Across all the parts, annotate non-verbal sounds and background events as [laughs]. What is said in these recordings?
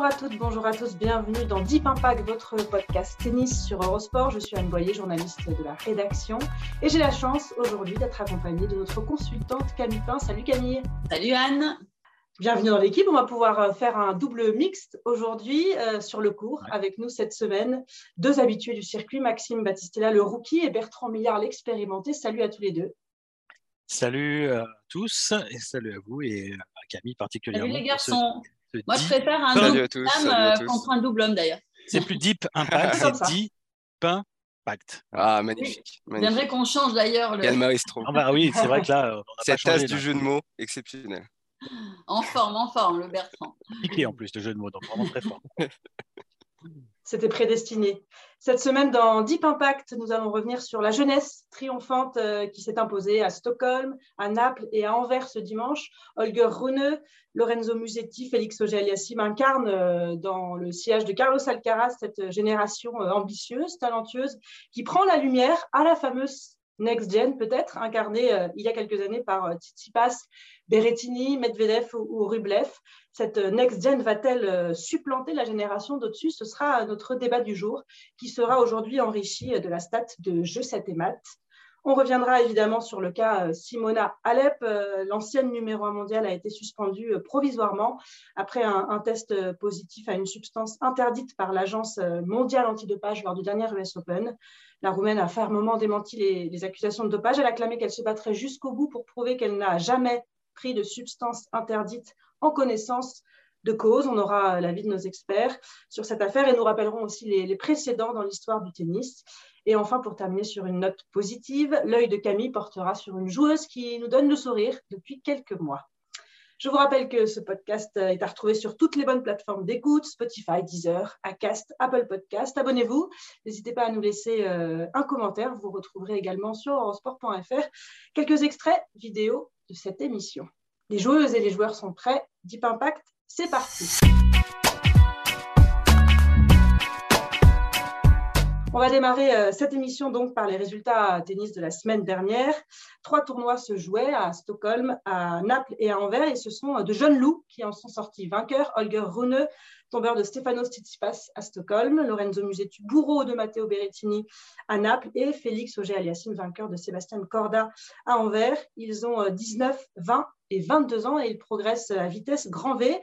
Bonjour à toutes, bonjour à tous, bienvenue dans Deep Impact, votre podcast tennis sur Eurosport. Je suis Anne Boyer, journaliste de la rédaction, et j'ai la chance aujourd'hui d'être accompagnée de notre consultante Camille Pin. Salut Camille. Salut Anne. Bienvenue dans l'équipe. On va pouvoir euh, faire un double mixte aujourd'hui euh, sur le cours. Avec nous cette semaine, deux habitués du circuit, Maxime Battistella, le rookie, et Bertrand Millard, l'expérimenté. Salut à tous les deux. Salut à tous et salut à vous et à Camille particulièrement. Salut les garçons. Moi, je préfère un double homme euh, contre un double homme d'ailleurs. C'est plus deep impact, [laughs] c'est deep impact. Ah, magnifique. J'aimerais qu'on change d'ailleurs le. Maestro. Ah bah oui, c'est vrai que là. On Cette tasse du jeu de mots exceptionnel. En forme, en forme, le Bertrand. Piqué en plus, le jeu de mots, donc vraiment très fort. C'était prédestiné. Cette semaine, dans Deep Impact, nous allons revenir sur la jeunesse triomphante euh, qui s'est imposée à Stockholm, à Naples et à Anvers ce dimanche. Holger Rune, Lorenzo Musetti, Félix Auger-Aliassime incarnent euh, dans le sillage de Carlos Alcaraz cette génération euh, ambitieuse, talentueuse, qui prend la lumière à la fameuse Next Gen peut-être, incarnée il y a quelques années par Tsitsipas, Berrettini, Medvedev ou, Rublev. Cette Next Gen va-t-elle supplanter la génération d'au-dessus? Ce sera notre débat du jour qui sera aujourd'hui enrichi de la stat de Jeux 7 et maths. On reviendra évidemment sur le cas Simona Alep. L'ancienne numéro 1 mondiale a été suspendue provisoirement après un, test positif à une substance interdite par l'Agence mondiale antidopage lors du dernier US Open. La Roumaine a fermement démenti les, accusations de dopage. Elle a clamé qu'elle se battrait jusqu'au bout pour prouver qu'elle n'a jamais pris de substances interdites en connaissance de cause. On aura l'avis de nos experts sur cette affaire et nous rappellerons aussi les, précédents dans l'histoire du tennis. Et enfin, pour terminer sur une note positive, l'œil de Camille portera sur une joueuse qui nous donne le sourire depuis quelques mois. Je vous rappelle que ce podcast est à retrouver sur toutes les bonnes plateformes d'écoute, Spotify, Deezer, Acast, Apple Podcast. Abonnez-vous. N'hésitez pas à nous laisser euh, un commentaire. Vous retrouverez également sur eurosport.fr quelques extraits vidéo de cette émission. Les joueuses et les joueurs sont prêts. Deep Impact, c'est parti. On va démarrer euh, cette émission donc par les résultats tennis de la semaine dernière. Trois tournois se jouaient à Stockholm, à Naples et à Anvers et ce sont euh, de jeunes loups qui en sont sortis vainqueurs. Holger Rune, tombeur de Stefano Tsitsipas à Stockholm, Lorenzo Musetti, bourreau de Matteo Berrettini à Naples et Félix Auger-Aliassime, vainqueur de Sébastien Corda à Anvers. Ils ont 19, euh, 20 et 22 ans et ils progressent à vitesse grand V.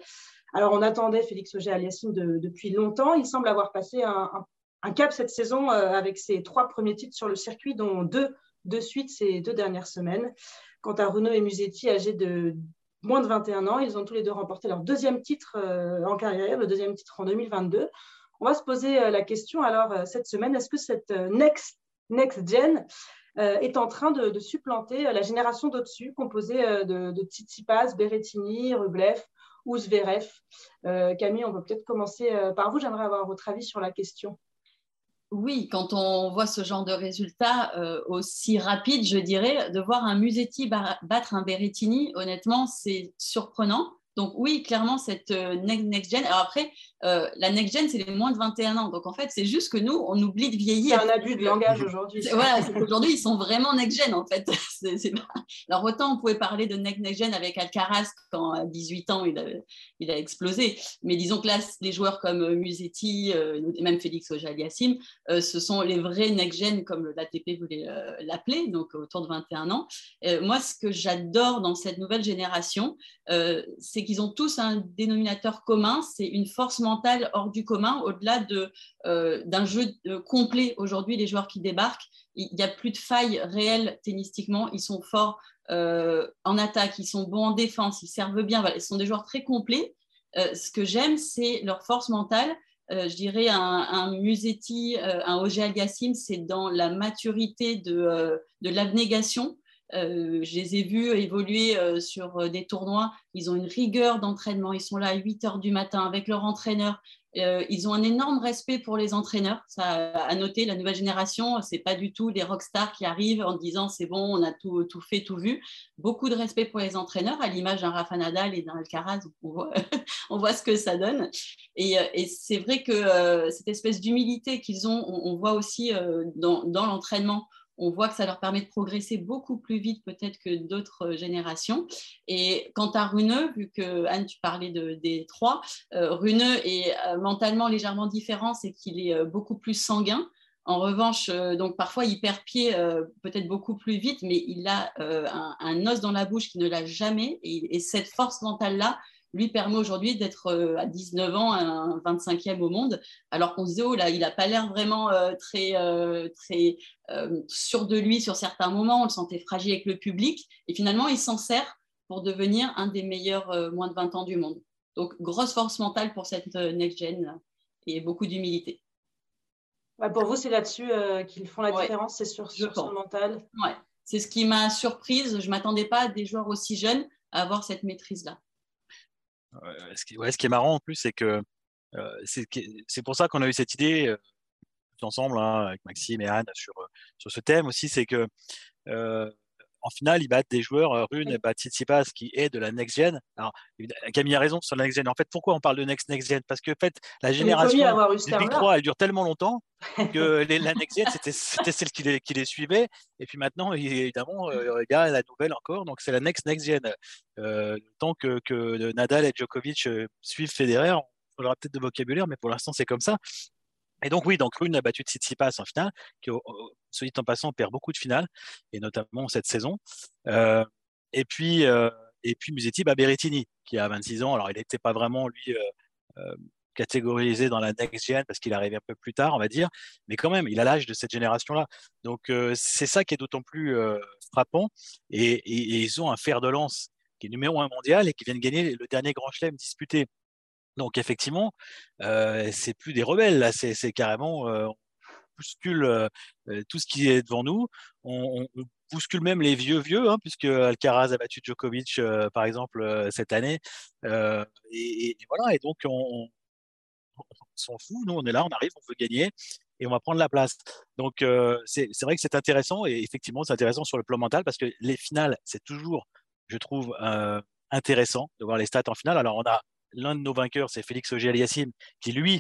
Alors, on attendait Félix Auger-Aliassime depuis longtemps. Il semble avoir passé un cap cette saison euh, avec ses trois premiers titres sur le circuit, dont deux de suite ces deux dernières semaines. Quant à Renaud et Musetti, âgés de moins de 21 ans, ils ont tous les deux remporté leur deuxième titre euh, en carrière, le deuxième titre en 2022. On va se poser euh, la question alors cette semaine, est-ce que cette next, next gen est en train de, supplanter la génération d'au-dessus, composée de, de Tsitsipas, Berrettini, Rublev ou Zverev? Camille, on peut peut-être commencer par vous. J'aimerais avoir votre avis sur la question oui, quand on voit ce genre de résultat euh, aussi rapide, je dirais, de voir un Musetti battre un Berrettini, honnêtement, c'est surprenant. Donc oui, clairement, cette euh, next, gen. Alors après, euh, la next gen, c'est les moins de 21 ans. Donc en fait, c'est juste que nous, on oublie de vieillir. C'est un abus de langage aujourd'hui. Voilà, aujourd'hui, ils sont vraiment next gen en fait. [laughs] Alors autant on pouvait parler de next, next gen avec Alcaraz quand à 18 ans, il a, il a explosé. Mais disons que là, les joueurs comme Musetti, et même Félix Auger-Aliassime, ce sont les vrais next gen comme l'ATP voulait l'appeler, donc autour de 21 ans. moi, ce que j'adore dans cette nouvelle génération, c'est qu'ils ont tous un dénominateur commun, c'est une force mentale hors du commun, au-delà de, euh, d'un jeu euh, complet. Aujourd'hui, les joueurs qui débarquent, il n'y a plus de failles réelles tennistiquement, ils sont forts euh, en attaque, ils sont bons en défense, ils servent bien, voilà, ils sont des joueurs très complets. ce que j'aime, c'est leur force mentale je dirais un, un Musetti, un Ogé Aliassim, c'est dans la maturité de, de l'abnégation. Je les ai vus évoluer sur des tournois. Ils ont une rigueur d'entraînement. Ils sont là à 8 heures du matin avec leur entraîneur. Euh, ils ont un énorme respect pour les entraîneurs. Ça, à noter, la nouvelle génération, c'est pas du tout des rockstars qui arrivent en disant c'est bon, on a tout, fait, tout vu. Beaucoup de respect pour les entraîneurs, à l'image d'un Rafa Nadal et d'un Alcaraz. On voit, [laughs] on voit ce que ça donne. Et, euh, c'est vrai que euh, cette espèce d'humilité qu'ils ont, on, voit aussi dans l'entraînement on voit que ça leur permet de progresser beaucoup plus vite peut-être que d'autres euh, générations. Et quant à Runeux, vu que Anne, tu parlais de, des trois, euh, Runeux est euh, mentalement légèrement différent, c'est qu'il est beaucoup plus sanguin. En revanche, donc parfois il perd pied peut-être beaucoup plus vite, mais il a un, os dans la bouche qui ne l'a jamais. et cette force mentale-là, lui permet aujourd'hui d'être euh, à 19 ans un 25e au monde, alors qu'on se dit, oh là, il n'a pas l'air vraiment euh, très, euh, très sûr de lui sur certains moments, on le sentait fragile avec le public, et finalement, il s'en sert pour devenir un des meilleurs moins de 20 ans du monde. Donc, grosse force mentale pour cette next-gen et beaucoup d'humilité. pour vous, c'est là-dessus qu'ils font la différence, c'est sur, sur son mental? Ouais, c'est ce qui m'a surprise. Je ne m'attendais pas à des joueurs aussi jeunes à avoir cette maîtrise-là ce, qui, ce qui est marrant en plus, c'est que euh, c'est pour ça qu'on a eu cette idée euh, ensemble hein, avec Maxime et Anne sur, sur ce thème aussi, c'est que euh, en finale, ils battent des joueurs, euh, Rune et battent Tsitsipas, qui est de la next gen. Alors, Camille a raison sur la next gen. En fait, pourquoi on parle de next next gen? Parce que, en fait, la génération du Big 3, elle dure tellement longtemps [laughs] que les, la next gen, c'était celle qui les, qui les, suivait. Et puis maintenant, évidemment, euh, il y a la nouvelle encore. Donc, c'est la next next gen. Euh, tant que, que, Nadal et Djokovic suivent Federer, on aura peut-être de vocabulaire, mais pour l'instant, c'est comme ça. Et donc oui, donc Rune a battu Tsitsipas en finale, qui, ce dit en passant, perd beaucoup de finales, et notamment cette saison. Euh, et puis, euh, et puis Musetti bat Berrettini, qui a 26 ans. Alors il n'était pas vraiment lui euh, catégorisé dans la next gen parce qu'il arrivait un peu plus tard, on va dire, mais quand même, il a l'âge de cette génération-là. Donc c'est ça qui est d'autant plus frappant. Et, et, ils ont un fer de lance qui est numéro un mondial et qui vient de gagner le dernier Grand Chelem disputé. Donc effectivement, euh, c'est plus des rebelles là, c'est carrément euh, on bouscule euh, tout ce qui est devant nous. On, on, bouscule même les vieux vieux, hein, puisque Alcaraz a battu Djokovic par exemple cette année. Et, voilà, et donc on, s'en fout. Nous, on est là, on arrive, on veut gagner et on va prendre la place. Donc c'est vrai que c'est intéressant et effectivement c'est intéressant sur le plan mental parce que les finales c'est toujours, je trouve, intéressant de voir les stats en finale. Alors on a l'un de nos vainqueurs, c'est Félix auger aliassime qui lui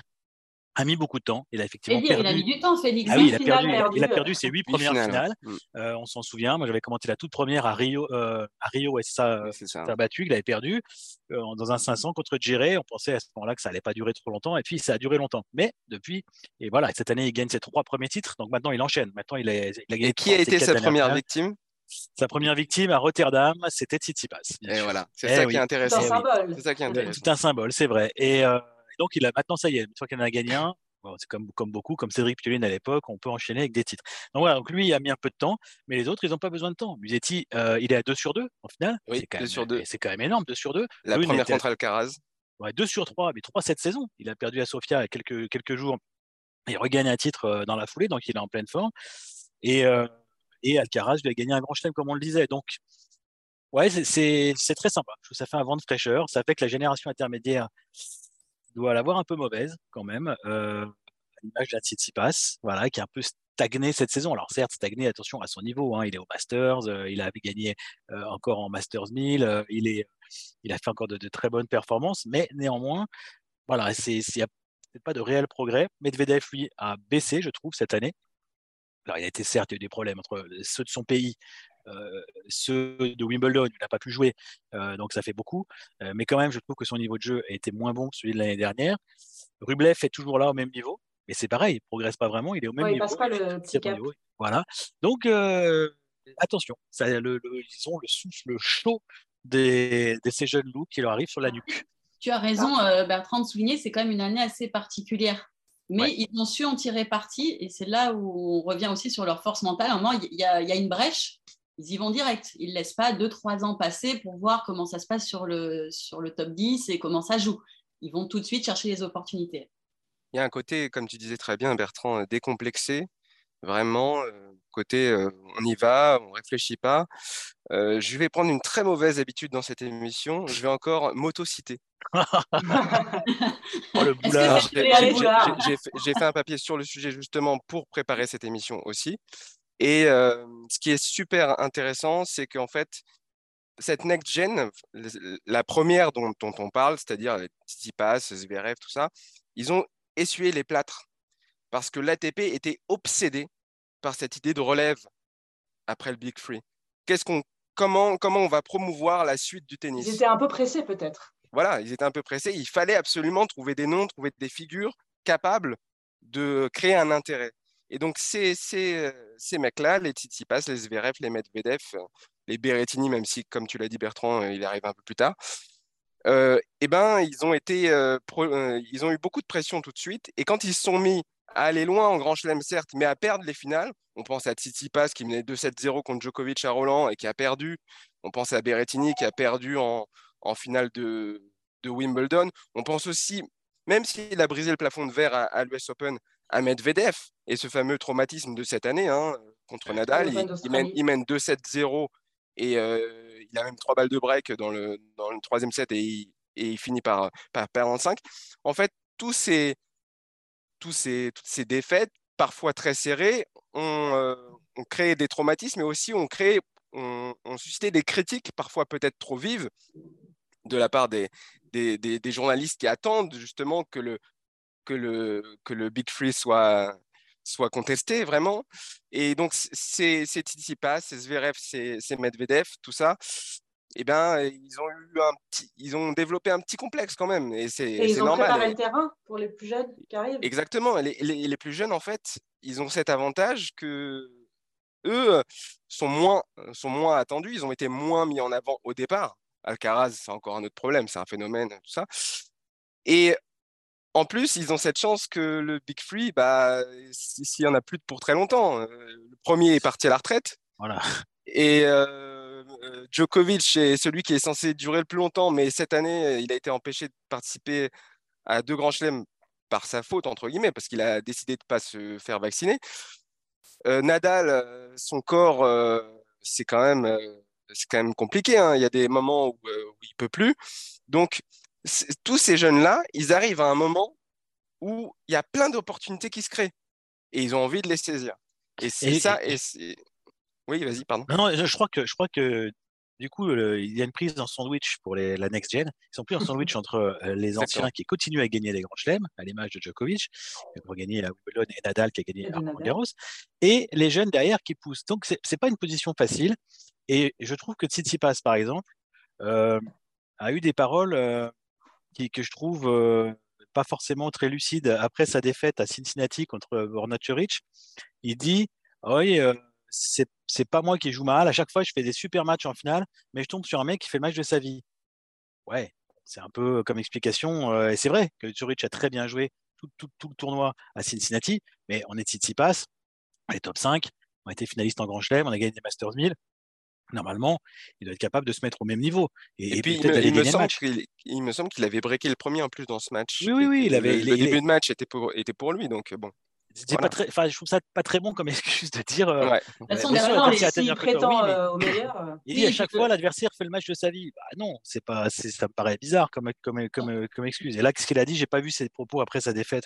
a mis beaucoup de temps. Il a effectivement perdu. Il a mis du temps, Félix. Ah oui, il, a perdu, il, a perdu, ses huit premières finales. Euh, on s'en souvient. Moi, j'avais commenté la toute première à Rio. Euh, à Rio, ouais, ça, ça. a battu. Il avait perdu euh, dans un 500 contre Djéré. On pensait à ce moment-là que ça allait pas durer trop longtemps. Et puis, ça a duré longtemps. Mais depuis, et voilà, cette année, il gagne ses trois premiers titres. Donc maintenant, il enchaîne. Maintenant, il, a, il a gagné. Et qui a été sa première victime? Sa première victime à Rotterdam, c'était Tsitsipas. Et voilà, c'est ça, qui est intéressant. C'est un symbole. C'est ça qui est intéressant. C'est un symbole, c'est vrai. Et euh, donc, il a maintenant, ça y est, une fois qu'il en a gagné un, c'est comme, comme beaucoup, comme Cédric Pioline à l'époque, on peut enchaîner avec des titres. Donc voilà, donc lui, il a mis un peu de temps, mais les autres, ils n'ont pas besoin de temps. Musetti, euh, il est à 2 sur 2 en finale. Oui, 2 sur 2. C'est quand même énorme, 2 sur 2. La première contre Alcaraz. Ouais, 2 sur 3, mais 3 cette saison. Il a perdu à Sofia il y a quelques, quelques jours. Il regagne un titre euh, dans la foulée, donc il est en pleine forme. Et, et Alcaraz lui a gagné un grand chelem, comme on le disait. Donc, ouais, c'est très sympa. Je trouve que ça fait un vent de fraîcheur. Ça fait que la génération intermédiaire doit l'avoir un peu mauvaise, quand même. Euh, l'image de Tsitsipas, voilà, qui est un peu stagné cette saison. Alors certes, stagné, attention à son niveau. Hein. il est au Masters, euh, il a gagné euh, encore en Masters 1000, euh, il, a fait encore de, très bonnes performances, mais néanmoins, voilà, il n'y a pas de réel progrès. Medvedev, lui, a baissé, je trouve, cette année. Alors, il a été certes, il y a eu des problèmes entre ceux de son pays, euh, ceux de Wimbledon, il n'a pas pu jouer, euh, donc ça fait beaucoup. Euh, mais quand même, je trouve que son niveau de jeu a été moins bon que celui de l'année dernière. Rublev est toujours là au même niveau, mais c'est pareil, il ne progresse pas vraiment, il est au même ouais, niveau. Il passe pas le petit cap. Voilà. Donc, attention, ça, le, le, ils ont le souffle chaud des, de ces jeunes loups qui leur arrivent sur la nuque. Tu as raison, Bertrand, de souligner, c'est quand même une année assez particulière. Mais ils ont su en tirer parti et c'est là où on revient aussi sur leur force mentale. À un moment, il y, a, une brèche, ils y vont direct. Ils ne laissent pas 2-3 ans passer pour voir comment ça se passe sur le, sur le top 10 et comment ça joue. Ils vont tout de suite chercher les opportunités. il y a un côté, comme tu disais très bien, Bertrand, décomplexé. Vraiment, côté on y va, on réfléchit pas. je vais prendre une très mauvaise habitude dans cette émission. Je vais encore m'auto-citer. [laughs] oh, le J'ai fait un papier sur le sujet justement pour préparer cette émission aussi. Et ce qui est super intéressant, c'est qu'en fait, cette next gen, la première dont, on parle, c'est-à-dire Tsitsipas, Zverev, tout ça, ils ont essuyé les plâtres parce que l'ATP était obsédé par cette idée de relève après le Big Free. Qu'est-ce qu'on, comment, comment on va promouvoir la suite du tennis? Ils étaient un peu pressés peut-être. Voilà, ils étaient un peu pressés. Il fallait absolument trouver des noms, trouver des figures capables de créer un intérêt. Et donc, ces, ces, ces mecs-là, les Tsitsipas, les Zverev, les Medvedev, les Berrettini, même si, comme tu l'as dit, Bertrand, il arrive un peu plus tard, euh, eh ben, ils ont, été, euh, euh, ils ont eu beaucoup de pression tout de suite. Et quand ils se sont mis à aller loin en Grand Chelem, certes, mais à perdre les finales, on pense à Tsitsipas qui menait 2-7-0 contre Djokovic à Roland et qui a perdu. On pense à Berrettini qui a perdu en, en finale de, de, Wimbledon. On pense aussi, même s'il a brisé le plafond de verre à, l'US Open, à Medvedev et ce fameux traumatisme de cette année hein, contre Nadal. Il, mène, il mène 2-7-0 et il a même trois balles de break dans le, dans le troisième set et il, et il finit par, par perdre en 5. En fait, tous ces, toutes ces défaites, parfois très serrées, ont, ont créé des traumatismes, mais aussi ont suscité des critiques, parfois peut-être trop vives, de la part des, journalistes qui attendent justement que le, Big Free soit, soit contesté vraiment. Et donc, c'est Tsitsipas, c'est Zverev, c'est Medvedev, tout ça. Eh ben, ils ont eu un petit, ils ont développé un petit complexe quand même, et c'est normal. Ils ont préparé le terrain pour les plus jeunes qui arrivent. Exactement. Les, les, les, plus jeunes, en fait, ils ont cet avantage que eux sont moins, sont moins attendus. Ils ont été moins mis en avant au départ. Alcaraz, c'est encore un autre problème, c'est un phénomène, tout ça. Et en plus, ils ont cette chance que le Big Free, bah, s'il n'y en a plus pour très longtemps, euh, le premier est parti à la retraite. Voilà. Et euh, Djokovic est celui qui est censé durer le plus longtemps, mais cette année, il a été empêché de participer à deux grands chelems par sa faute, entre guillemets, parce qu'il a décidé de ne pas se faire vacciner. Nadal, son corps, c'est quand même c'est quand même compliqué. Hein. Il y a des moments où, où il peut plus. Donc, tous ces jeunes-là, ils arrivent à un moment où il y a plein d'opportunités qui se créent et ils ont envie de les saisir. Et c'est ça. Et, oui, vas-y, pardon. Non, je crois que, je crois que du coup, il y a une prise dans sandwich pour les, la next gen. Ils sont plus en sandwich [laughs] entre euh, les anciens qui continuent à gagner les grands chelems, à l'image de Djokovic, qui a gagné la Wimbledon, et Nadal qui a gagné Roland Garros, et les jeunes derrière qui poussent. Donc, c'est pas une position facile. Et je trouve que Tsitsipas, par exemple, euh, a eu des paroles euh, que je trouve pas forcément très lucide après sa défaite à Cincinnati contre Borna Il dit Oui, c'est pas moi qui joue mal. À chaque fois, je fais des super matchs en finale, mais je tombe sur un mec qui fait le match de sa vie. Ouais, c'est un peu comme explication. Euh, et c'est vrai que Zurich a très bien joué tout, tout, le tournoi à Cincinnati, mais on est passe on est top 5, on a été finaliste en Grand Chelem, on a gagné des Masters 1000 normalement, il doit être capable de se mettre au même niveau. Et, puis, il, me, semble il me semble qu'il avait breaké le premier en plus dans ce match. Oui, oui, oui. Il avait, le, début de match était pour, était pour lui, donc bon. Pas très, je trouve ça pas très bon comme [laughs] excuse de dire. Euh, ouais. De toute façon, il prétend euh, au meilleur. Euh, il dit à chaque fois l'adversaire fait le match de sa vie. Bah, non, c'est pas, ça me paraît bizarre comme, comme, comme, comme excuse. Et là, ce qu'il a dit, j'ai pas vu ses propos après sa défaite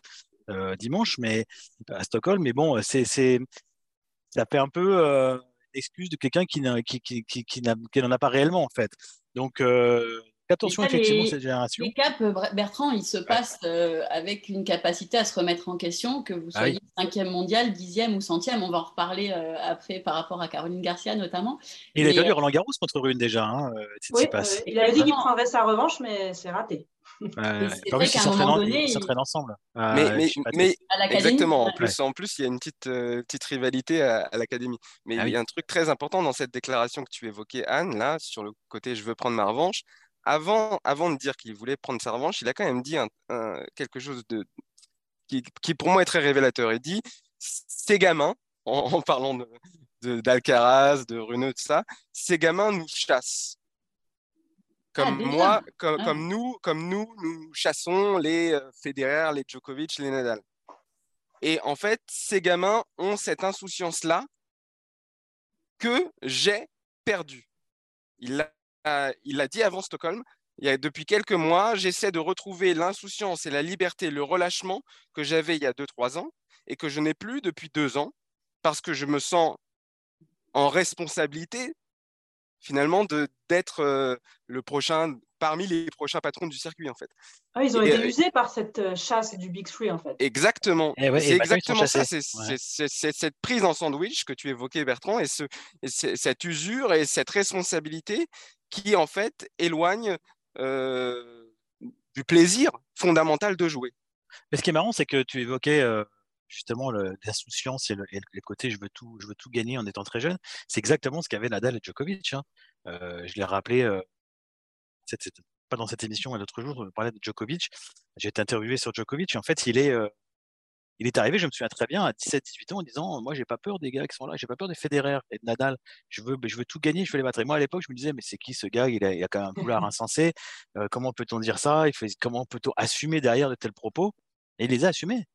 dimanche, mais à Stockholm. Mais bon, c'est, ça fait un peu excuse de quelqu'un qui, qui, qui, qui, qui n'en a pas réellement, en fait. Donc, euh, attention, effectivement, cette génération. Les caps, euh, Bertrand, il se passe euh, avec une capacité à se remettre en question, que vous ah soyez cinquième mondial, dixième ou centième. On va en reparler après par rapport à Caroline Garcia, notamment. Il a perdu Roland Garros contre Rune déjà. Hein, oui, il avait dit qu'il prendrait sa revanche, mais c'est raté. Euh, [laughs] ils s'entraînent ensemble. mais, mais, exactement. En plus, en plus, il y a une petite, euh, petite rivalité à, l'académie. Mais ah il y a un truc très important dans cette déclaration que tu évoquais, Anne, là, sur le côté je veux prendre ma revanche. Avant, avant de dire qu'il voulait prendre sa revanche, il a quand même dit quelque chose de, qui, qui, pour moi est très révélateur. Il dit ces gamins, [laughs] en, parlant d'Alcaraz, de, de Runeux, tout ça, ces gamins nous chassent. Comme déjà? moi, comme, Ah. comme nous, comme nous, nous chassons les euh, Federer, les Djokovic, les Nadal. Et en fait, ces gamins ont cette insouciance-là que j'ai perdue. Il l'a il l'a dit avant Stockholm. Il y a, depuis quelques mois, j'essaie de retrouver l'insouciance et la liberté, le relâchement que j'avais il y a 2-3 ans et que je n'ai plus depuis deux ans parce que je me sens en responsabilité finalement de d'être euh, le prochain parmi les prochains patrons du circuit en fait. Ah, ils ont Et, été euh, usés par cette euh, chasse du Big Three, en fait. Exactement. Eh ouais, c'est exactement ça. C'est Ouais. cette prise en sandwich que tu évoquais, Bertrand, et, ce, et c'est- cette usure et cette responsabilité qui, en fait, éloigne euh, du plaisir fondamental de jouer. Mais ce qui est marrant, c'est que tu évoquais euh, justement l'insouciance et et le côté je veux tout, je veux tout gagner en étant très jeune. C'est exactement ce qu'avaient Nadal et Djokovic. hein. Euh, je l'ai rappelé, euh, pas dans cette émission, mais l'autre jour, on parlait de Djokovic. J'ai été interviewé sur Djokovic et en fait, il est, il est arrivé, je me souviens très bien, à 17-18 ans, en disant Moi, j'ai pas peur des gars qui sont là, j'ai pas peur des Federer et de Nadal. Je veux, je veux tout gagner, je veux les battre. Et moi, à l'époque, je me disais Mais c'est qui ce gars? Il a, il a quand même un [laughs] boulard insensé. Euh, comment peut-on dire ça? Il fait, Comment peut-on assumer derrière de tels propos? Et il les a assumés.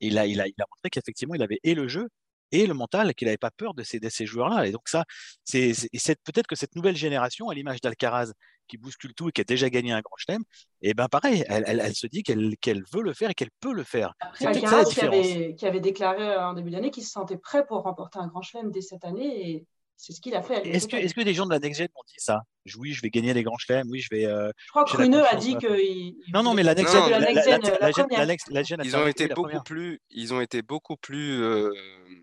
Et il, a, il, a, il a montré qu'effectivement, il avait et le jeu et le mental, qu'il n'avait pas peur de ces, de ces joueurs-là. Et donc, ça, c'est peut-être que cette nouvelle génération, à l'image d'Alcaraz, qui bouscule tout et qui a déjà gagné un grand chelem, et ben pareil, elle, elle, elle se dit qu'elle veut le faire et qu'elle peut le faire. Après, Alcaraz qui avait, qui avait déclaré euh, en début d'année qu'il se sentait prêt pour remporter un grand chelem dès cette année et c'est ce qu'il a fait. à Est-ce que, est-ce que des gens de la Next Gen m'ont dit ça? Oui, je vais gagner les grands chelems, oui, je vais. euh, Je crois que Runeux a dit qu'il. Non, non, mais la Next Non, Gen, la la, Next la, Gen, la, la la, Gen- première. la Next, la Gen a Ils ont été beaucoup première. plus, ils ont été beaucoup plus euh,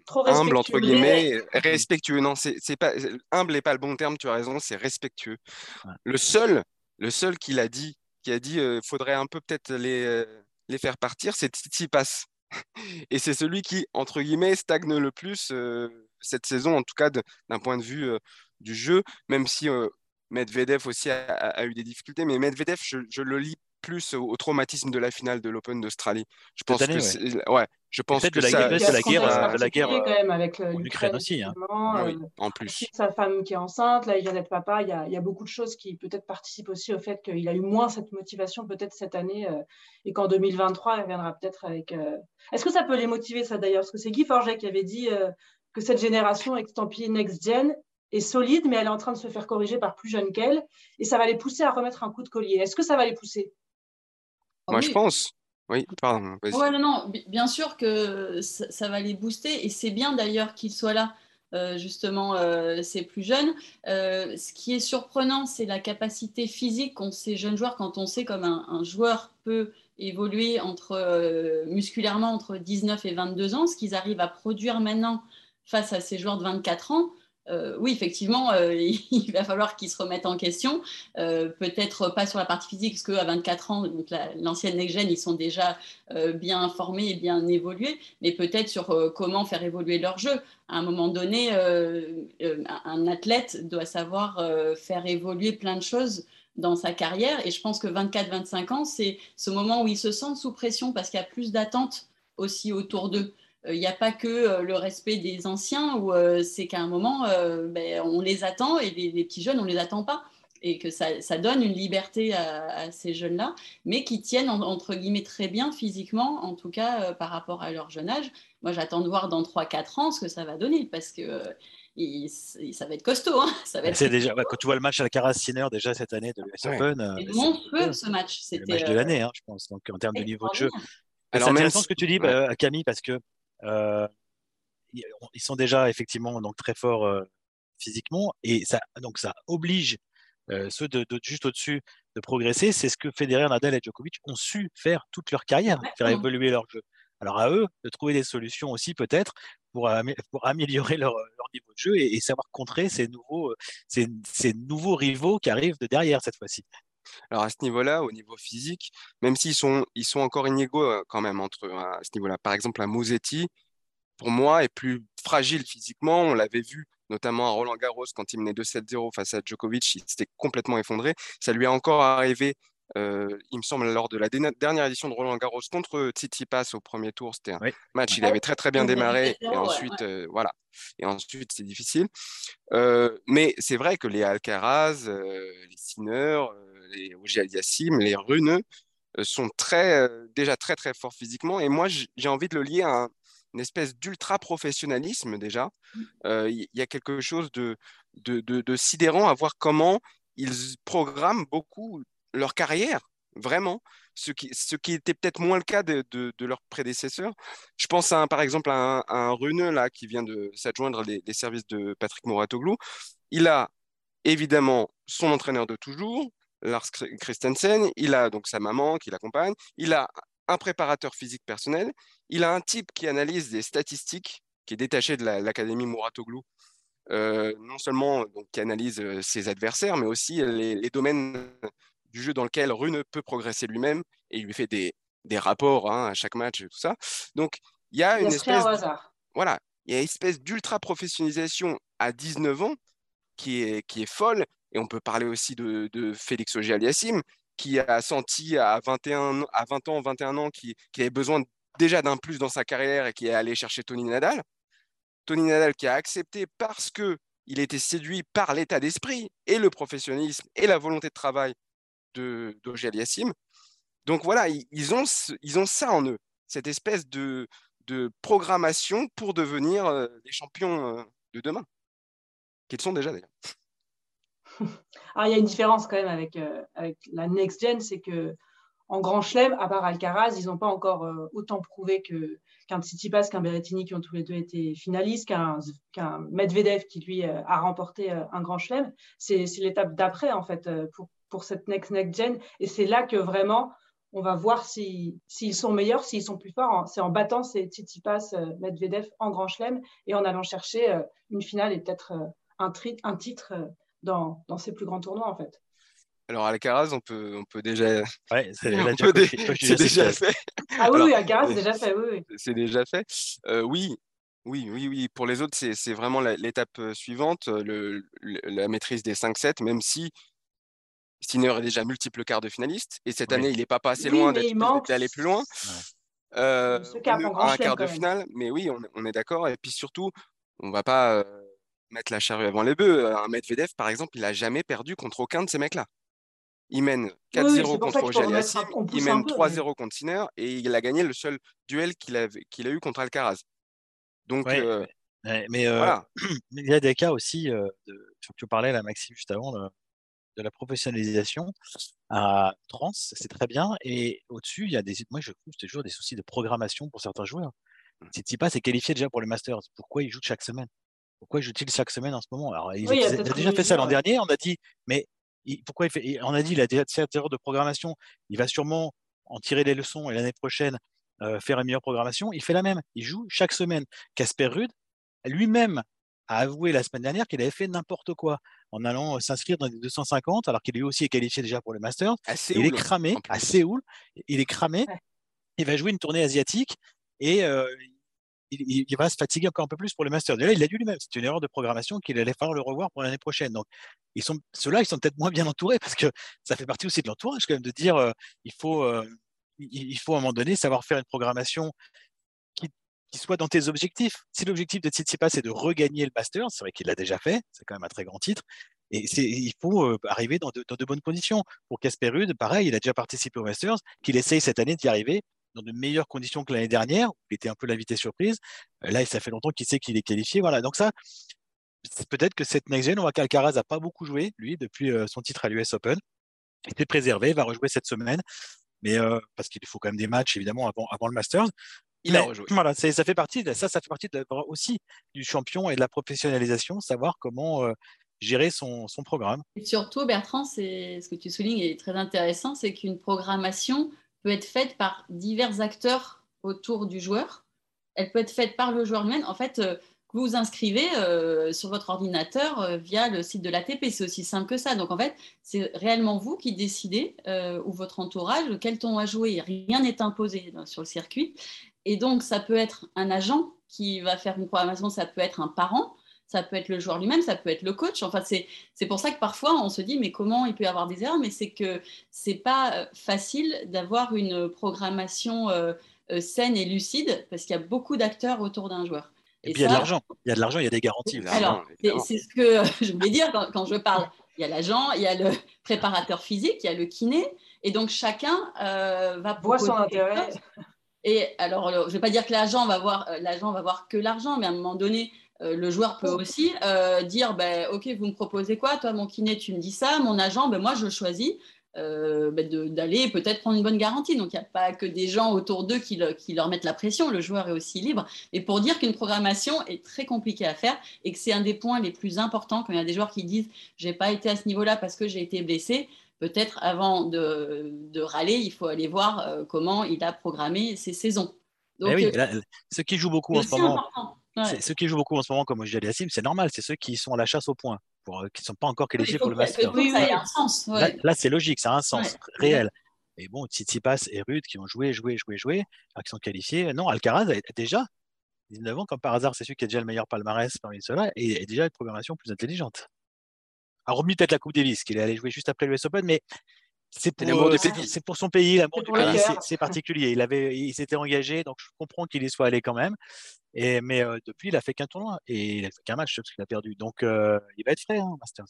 Trop humbles entre respectueux. guillemets, [laughs] respectueux. Non, c'est c'est pas humble n'est pas le bon terme. Tu as raison, c'est respectueux. Ouais. Le seul, le seul qui l'a dit, qui a dit, euh, faudrait un peu peut-être les euh, les faire partir, c'est Tsitsipas. [laughs] Et c'est celui qui, entre guillemets, stagne le plus euh, cette saison, en tout cas de- d'un point de vue euh, du jeu, même si euh, Medvedev aussi a, a- a eu des difficultés. Mais Medvedev, je, je le lis plus au, au traumatisme de la finale de l'Open d'Australie. Je pense année, que ouais. je pense que de la ça, guerre- la contexte euh, de la guerre, quand même avec euh, en Ukraine l'Ukraine aussi, hein. oui, euh, en plus. sa femme qui est enceinte, là il vient d'être papa, il y, a, il y a beaucoup de choses qui peut-être participent aussi au fait qu'il a eu moins cette motivation peut-être cette année euh, et qu'en 2023 il reviendra peut-être avec... euh, Est-ce que ça peut les motiver ça d'ailleurs? Parce que c'est Guy Forget qui avait dit euh, que cette génération estampillée Next Gen est solide mais elle est en train de se faire corriger par plus jeunes qu'elle et ça va les pousser à remettre un coup de collier. Est-ce que ça va les pousser? Moi, oui. je pense. Oui, pardon. Ouais, non, non, bi- bien sûr que ça, ça va les booster et c'est bien d'ailleurs qu'ils soient là, euh, justement, euh, ces plus jeunes. Euh, ce qui est surprenant, c'est la capacité physique qu'ont ces jeunes joueurs quand on sait comme un, un joueur peut évoluer entre, musculairement entre 19 et 22 ans, ce qu'ils arrivent à produire maintenant face à ces joueurs de 24 ans. Euh, oui, effectivement, euh, [laughs] il va falloir qu'ils se remettent en question. Euh, Peut-être pas sur la partie physique, parce qu'à 24 ans, donc la- l'ancienne next-gen, ils sont déjà bien formés et bien évolués, mais peut-être sur comment faire évoluer leur jeu. À un moment donné, un athlète doit savoir faire évoluer plein de choses dans sa carrière. Et je pense que 24-25 ans, c'est ce moment où ils se sentent sous pression parce qu'il y a plus d'attentes aussi autour d'eux. Il n'y a pas que euh, le respect des anciens, où euh, c'est qu'à un moment, euh, ben, on les attend et les, les petits jeunes, on ne les attend pas. Et que ça, ça donne une liberté à, à ces jeunes-là, mais qui tiennent en- entre guillemets très bien physiquement, en tout cas euh, par rapport à leur jeune âge. Moi, j'attends de voir dans 3-4 ans ce que ça va donner, parce que euh, il- ça va être costaud. hein. Ça va être déjà, quand tu vois le match Alcaraz Sinner déjà cette année de l'US Ouais. Open, euh, c'est c'est monstrueux ce match. c'est le C'était match de euh, l'année, hein, je pense, donc en termes de niveau de jeu. Alors, c'est intéressant si- ce que tu dis, ouais. bah, Camille, parce que euh, ils ils sont déjà effectivement donc très forts euh, physiquement et ça donc ça oblige euh, ceux de, de juste au-dessus de progresser. C'est ce que Federer, Nadal et Djokovic ont su faire toute leur carrière, faire évoluer leur jeu. Alors à eux de trouver des solutions aussi peut-être pour, amé- pour améliorer leur, leur niveau de jeu et, et savoir contrer ces nouveaux, euh, ces, ces nouveaux rivaux qui arrivent de derrière cette fois-ci. Alors à ce niveau-là, au niveau physique, même s'ils sont, ils sont encore inégaux euh, quand même entre eux, à ce niveau-là. Par exemple, un Musetti, pour moi, est plus fragile physiquement. On l'avait vu notamment à Roland Garros quand il menait 2-7-0 face à Djokovic, il s'était complètement effondré. Ça lui est encore arrivé il me semble, lors de la dernière édition de Roland Garros contre Tsitsipas au premier tour. C'était un match, il avait très très bien démarré. Et ensuite, voilà. Et ensuite, c'est difficile. mais c'est vrai que les Alcaraz, les Sinner, les Ogier Aliassim, les Runeux sont très, déjà très très forts physiquement. Et moi, j'ai envie de le lier à une espèce d'ultra professionnalisme déjà. Mmh. Il y, a quelque chose de, de, de sidérant à voir comment ils programment beaucoup leur carrière, vraiment, ce qui, ce qui était peut-être moins le cas de, de, leurs prédécesseurs. Je pense à, par exemple à un, un là, qui vient de s'adjoindre les, services de Patrick Moratoglou. Il a évidemment son entraîneur de toujours, Lars Christensen, il a donc sa maman qui l'accompagne, il a un préparateur physique personnel, il a un type qui analyse des statistiques, qui est détaché de l'Académie Moratoglou, euh, non seulement donc, qui analyse euh, ses adversaires, mais aussi les, les domaines du jeu dans lequel Rune peut progresser lui-même et il lui fait des, des rapports hein, à chaque match et tout ça. Donc, il y a une espèce, voilà, il y a une espèce d'ultra professionnalisation à 19 ans qui est, qui est folle. Et on peut parler aussi de, de Félix Auger-Aliassime, qui a senti à 21, à 20 ans, 21 ans, qui, qui avait besoin déjà d'un plus dans sa carrière et qui est allé chercher Tony Nadal. Tony Nadal qui a accepté parce que il était séduit par l'état d'esprit et le professionnalisme et la volonté de travail d'Ogé Aliassim. Donc voilà, ils ont, ils ont ça en eux, cette espèce de, de programmation pour devenir euh, les champions euh, de demain, qu'ils sont déjà d'ailleurs. [laughs] Alors, il y a une différence quand même avec, euh, avec la next gen, c'est que en Grand Chelem, à part Alcaraz, ils n'ont pas encore autant prouvé que, qu'un Tsitsipas, qu'un Berrettini, qui ont tous les deux été finalistes, qu'un, Medvedev qui lui a remporté un Grand Chelem. C'est l'étape d'après en fait pour, pour cette next next gen. Et c'est là que vraiment on va voir s'ils sont meilleurs, s'ils sont plus forts. C'est en battant ces Tsitsipas, euh, Medvedev en Grand Chelem et en allant chercher euh, une finale et peut-être euh, un, un, titre dans, dans, ces plus grands tournois en fait. Alors Alcaraz, on peut, on peut déjà. Ouais, c'est [laughs] déjà fait. Ah oui, oui Alcaraz, c'est déjà fait. Oui, C'est déjà fait. oui, oui, oui, oui. Pour les autres, c'est vraiment l'étape suivante, le, la maîtrise des 5-7, même si Sinner est déjà multiple quart de finaliste. Et cette année, il n'est pas passé loin d'aller plus loin. Euh, un quart de finale. Mais oui, on, est d'accord. Et puis surtout, on ne va pas euh, mettre la charrue avant les bœufs. Un Medvedev, par exemple, il n'a jamais perdu contre aucun de ces mecs-là. Il mène 4-0 contre Roger il mène 3-0 contre Sinner et il a gagné le seul duel qu'il a, qu'il a eu contre Alcaraz. Donc, euh, mais voilà. [clears throat] il y a des cas aussi, de, tu parlais là, Maxime, juste avant, de la professionnalisation à trans, c'est très bien. Et au-dessus, il y a des, moi je trouve toujours des soucis de programmation pour certains joueurs. Tsitsipas est qualifié déjà pour le Masters. Pourquoi il joue chaque semaine? Pourquoi joue-t-il chaque semaine en ce moment? Alors, il, a, déjà fait ça l'an dernier. On a dit, mais pourquoi il fait On a dit, il a déjà cette erreur de programmation. Il va sûrement en tirer les leçons et l'année prochaine euh, faire une meilleure programmation. Il fait la même. Il joue chaque semaine. Casper Rude, lui-même, a avoué la semaine dernière qu'il avait fait n'importe quoi en allant s'inscrire dans les 250, alors qu'il lui aussi est qualifié déjà pour le Masters. il est cramé à Séoul. Il est cramé. Il va jouer une tournée asiatique et il, va se fatiguer encore un peu plus pour le Masters. là, il l'a dit lui-même. C'est une erreur de programmation qu'il allait falloir le revoir pour l'année prochaine. Donc, ils sont, ceux-là, ils sont peut-être moins bien entourés parce que ça fait partie aussi de l'entourage quand même de dire il faut, il faut à un moment donné savoir faire une programmation soit dans tes objectifs. Si l'objectif de Tsitsipas c'est de regagner le Master, c'est vrai qu'il l'a déjà fait, c'est quand même un très grand titre, et il faut euh, arriver dans de, bonnes conditions. Pour Casper Ruud, pareil, il a déjà participé au Masters, qu'il essaye cette année d'y arriver dans de meilleures conditions que l'année dernière, où il était un peu l'invité surprise. Euh, là, ça fait longtemps qu'il sait qu'il est qualifié. Voilà, donc ça, peut-être que cette next gen, on voit qu'Alcaraz n'a pas beaucoup joué, lui, depuis euh, son titre à l'US Open. Il était préservé, va rejouer cette semaine mais parce qu'il faut quand même des matchs évidemment avant le Masters il a rejoué. Voilà, ça fait partie de, ça, ça fait partie aussi du champion et de la professionnalisation, savoir comment euh, gérer son, son, programme. Et surtout, Bertrand, c'est ce que tu soulignes est très intéressant, c'est qu'une programmation peut être faite par divers acteurs autour du joueur. Elle peut être faite par le joueur lui-même. En fait, euh, vous vous inscrivez euh, sur votre ordinateur via le site de l'ATP. C'est aussi simple que ça. Donc, en fait, c'est réellement vous qui décidez, ou votre entourage, quel ton à jouer. Rien n'est imposé sur le circuit. Et donc, ça peut être un agent qui va faire une programmation, ça peut être un parent, ça peut être le joueur lui-même, ça peut être le coach. Enfin, c'est pour ça que parfois on se dit, mais comment il peut y avoir des erreurs? Mais c'est que c'est pas facile d'avoir une programmation saine et lucide parce qu'il y a beaucoup d'acteurs autour d'un joueur. Et, puis il y a de l'argent, il y a de l'argent, il y a des garanties. Alors, c'est ce que [laughs] je voulais dire quand, je parle. Il y a l'agent, il y a le préparateur physique, il y a le kiné, et donc chacun euh, va voir son intérêt. Et alors, je ne vais pas dire que l'agent va voir, euh, l'agent va voir que l'argent, mais à un moment donné, euh, le joueur peut aussi dire, ben, ok, vous me proposez quoi? Toi, mon kiné, tu me dis ça. Mon agent, ben, moi, je choisis. Euh, bah, d'aller peut-être prendre une bonne garantie. Donc il n'y a pas que des gens autour d'eux qui, leur mettent la pression, le joueur est aussi libre. Et pour dire qu'une programmation est très compliquée à faire et que c'est un des points les plus importants quand il y a des joueurs qui disent j'ai pas été à ce niveau-là parce que j'ai été blessé, peut-être avant de, râler, il faut aller voir euh, comment il a programmé ses saisons. Donc, oui, euh, ceux qui jouent beaucoup en ce moment, ceux qui jouent beaucoup en ce moment, comme je disais c'est normal, c'est ceux qui sont à la chasse au point pour, euh, qui ne sont pas encore qualifiés pour le master. Oui, ça a un sens. Là, c'est logique, ça a un sens réel. Et bon, Tsitsipas et Rude qui ont joué, joué, joué, joué, qui sont qualifiés. Non, Alcaraz a déjà 19 ans, comme par hasard, c'est celui qui a déjà le meilleur palmarès parmi ceux-là, et, et déjà une programmation plus intelligente. Alors, remis peut-être la Coupe Davis, qu'il est allé jouer juste après l'US Open, mais c'est pour, c'est pour son pays, l'amour du pays, c'est particulier. Il, avait, il s'était engagé, donc je comprends qu'il y soit allé quand même. Et, mais euh, depuis, il a fait qu'un tournoi et il a fait qu'un match parce qu'il a perdu. Donc, euh, il va être frais, hein, Masters.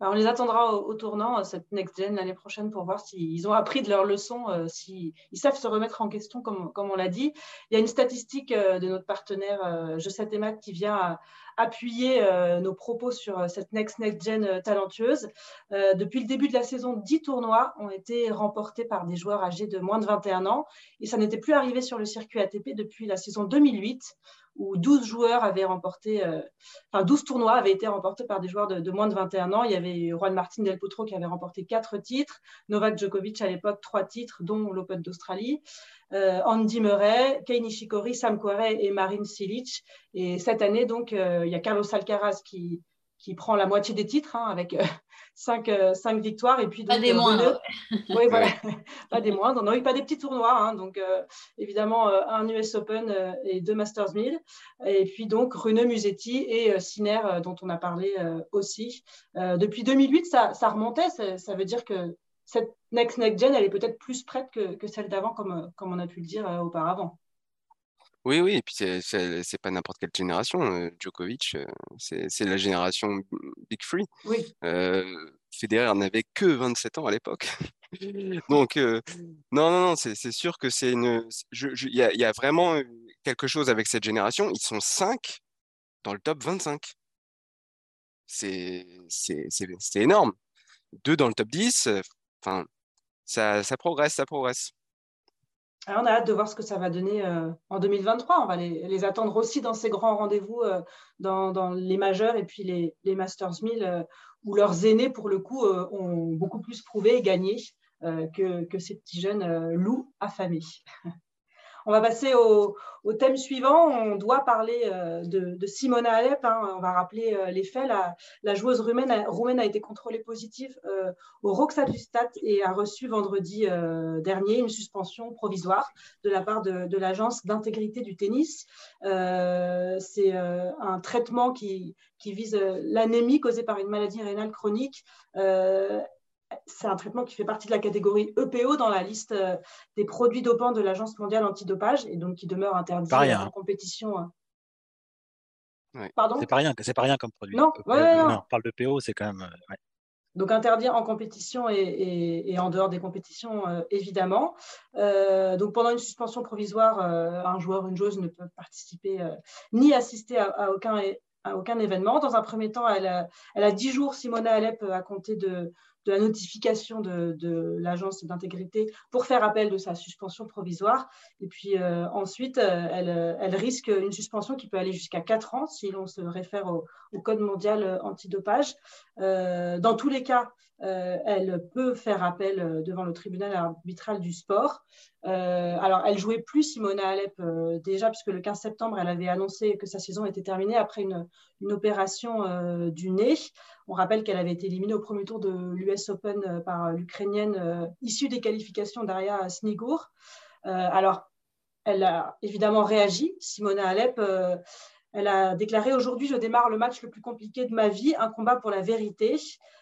On les attendra au, tournant, cette next gen l'année prochaine, pour voir s'ils ont appris de leurs leçons, s'ils savent se remettre en question, comme, on l'a dit. Il y a une statistique de notre partenaire Je 7 et qui vient appuyer euh, nos propos sur euh, cette next next gen euh, talentueuse. depuis le début de la saison, 10 tournois ont été remportés par des joueurs âgés de moins de 21 ans et ça n'était plus arrivé sur le circuit ATP depuis la saison 2008 où 12 joueurs avaient remporté, enfin 12 tournois avaient été remportés par des joueurs de, moins de 21 ans. Il y avait Juan Martin Del Potro qui avait remporté 4 titres, Novak Djokovic à l'époque 3 titres, dont l'Open d'Australie. Euh, Andy Murray, Kei Nishikori, Sam Querrey et Marin Cilic. Et cette année, donc, euh, il y a Carlos Alcaraz qui, qui prend la moitié des titres hein, avec euh, [laughs] cinq, cinq, victoires. Et puis, pas des moindres. oui, voilà, [laughs] pas des moindres. Non, pas des petits tournois. Hein, donc, évidemment, un US Open et deux Masters 1000. Et puis, donc, Rune Musetti et Sinner, dont on a parlé aussi. depuis 2008, ça, ça remontait. ça, veut dire que cette next next gen, elle est peut-être plus prête que, celle d'avant, comme, comme on a pu le dire euh, auparavant. Oui, oui, et puis c'est pas n'importe quelle génération. Euh, Djokovic, euh, c'est la génération Big Free. Oui. Federer n'avait que 27 ans à l'époque. [laughs] Donc, non, non, non, c'est sûr que c'est une. Il y, y, a vraiment quelque chose avec cette génération. Ils sont 5 dans le top 25. C'est énorme. Deux dans le top 10, Enfin, ça, ça progresse, ça progresse. On a hâte de voir ce que ça va donner euh, en 2023. On va les, attendre aussi dans ces grands rendez-vous, euh, dans, les majeurs et puis les, les Masters 1000, euh, où leurs aînés, pour le coup, ont beaucoup plus prouvé et gagné que, que, ces petits jeunes loups affamés. [laughs] On va passer au, thème suivant. On doit parler euh, de, Simona Alep. Hein. On va rappeler euh, les faits. La, joueuse roumaine a, été contrôlée positive euh, au Roxatustat et a reçu vendredi dernier une suspension provisoire de la part de, l'agence d'intégrité du tennis. C'est un traitement qui vise l'anémie causée par une maladie rénale chronique c'est un traitement qui fait partie de la catégorie EPO dans la liste euh, des produits dopants de l'Agence mondiale antidopage et donc qui demeure interdit en hein. compétition. Euh. Pardon? C'est pas rien, c'est pas rien comme produit. Non, on parle d'EPO, c'est quand même. Euh, donc interdit en compétition et, en dehors des compétitions, évidemment. donc pendant une suspension provisoire, un joueur, une joueuse ne peut participer ni assister à, aucun, à, aucun, événement. Dans un premier temps, elle a, elle a 10 jours, Simona Alep, à compter de, de la notification de, l'agence d'intégrité pour faire appel de sa suspension provisoire. Et puis euh, ensuite, euh, elle, risque une suspension qui peut aller jusqu'à 4 ans si l'on se réfère au, Code mondial antidopage. Euh, dans tous les cas, elle peut faire appel devant le tribunal arbitral du sport. alors, elle jouait plus Simona Alep déjà, puisque le 15 septembre, elle avait annoncé que sa saison était terminée après une, une opération du nez. On rappelle qu'elle avait été éliminée au premier tour de l'US Open euh, par l'Ukrainienne euh, issue des qualifications d'Aria Snigour. Euh, alors, elle a évidemment réagi. Simona Alep Elle a déclaré Aujourd'hui, je démarre le match le plus compliqué de ma vie, un combat pour la vérité.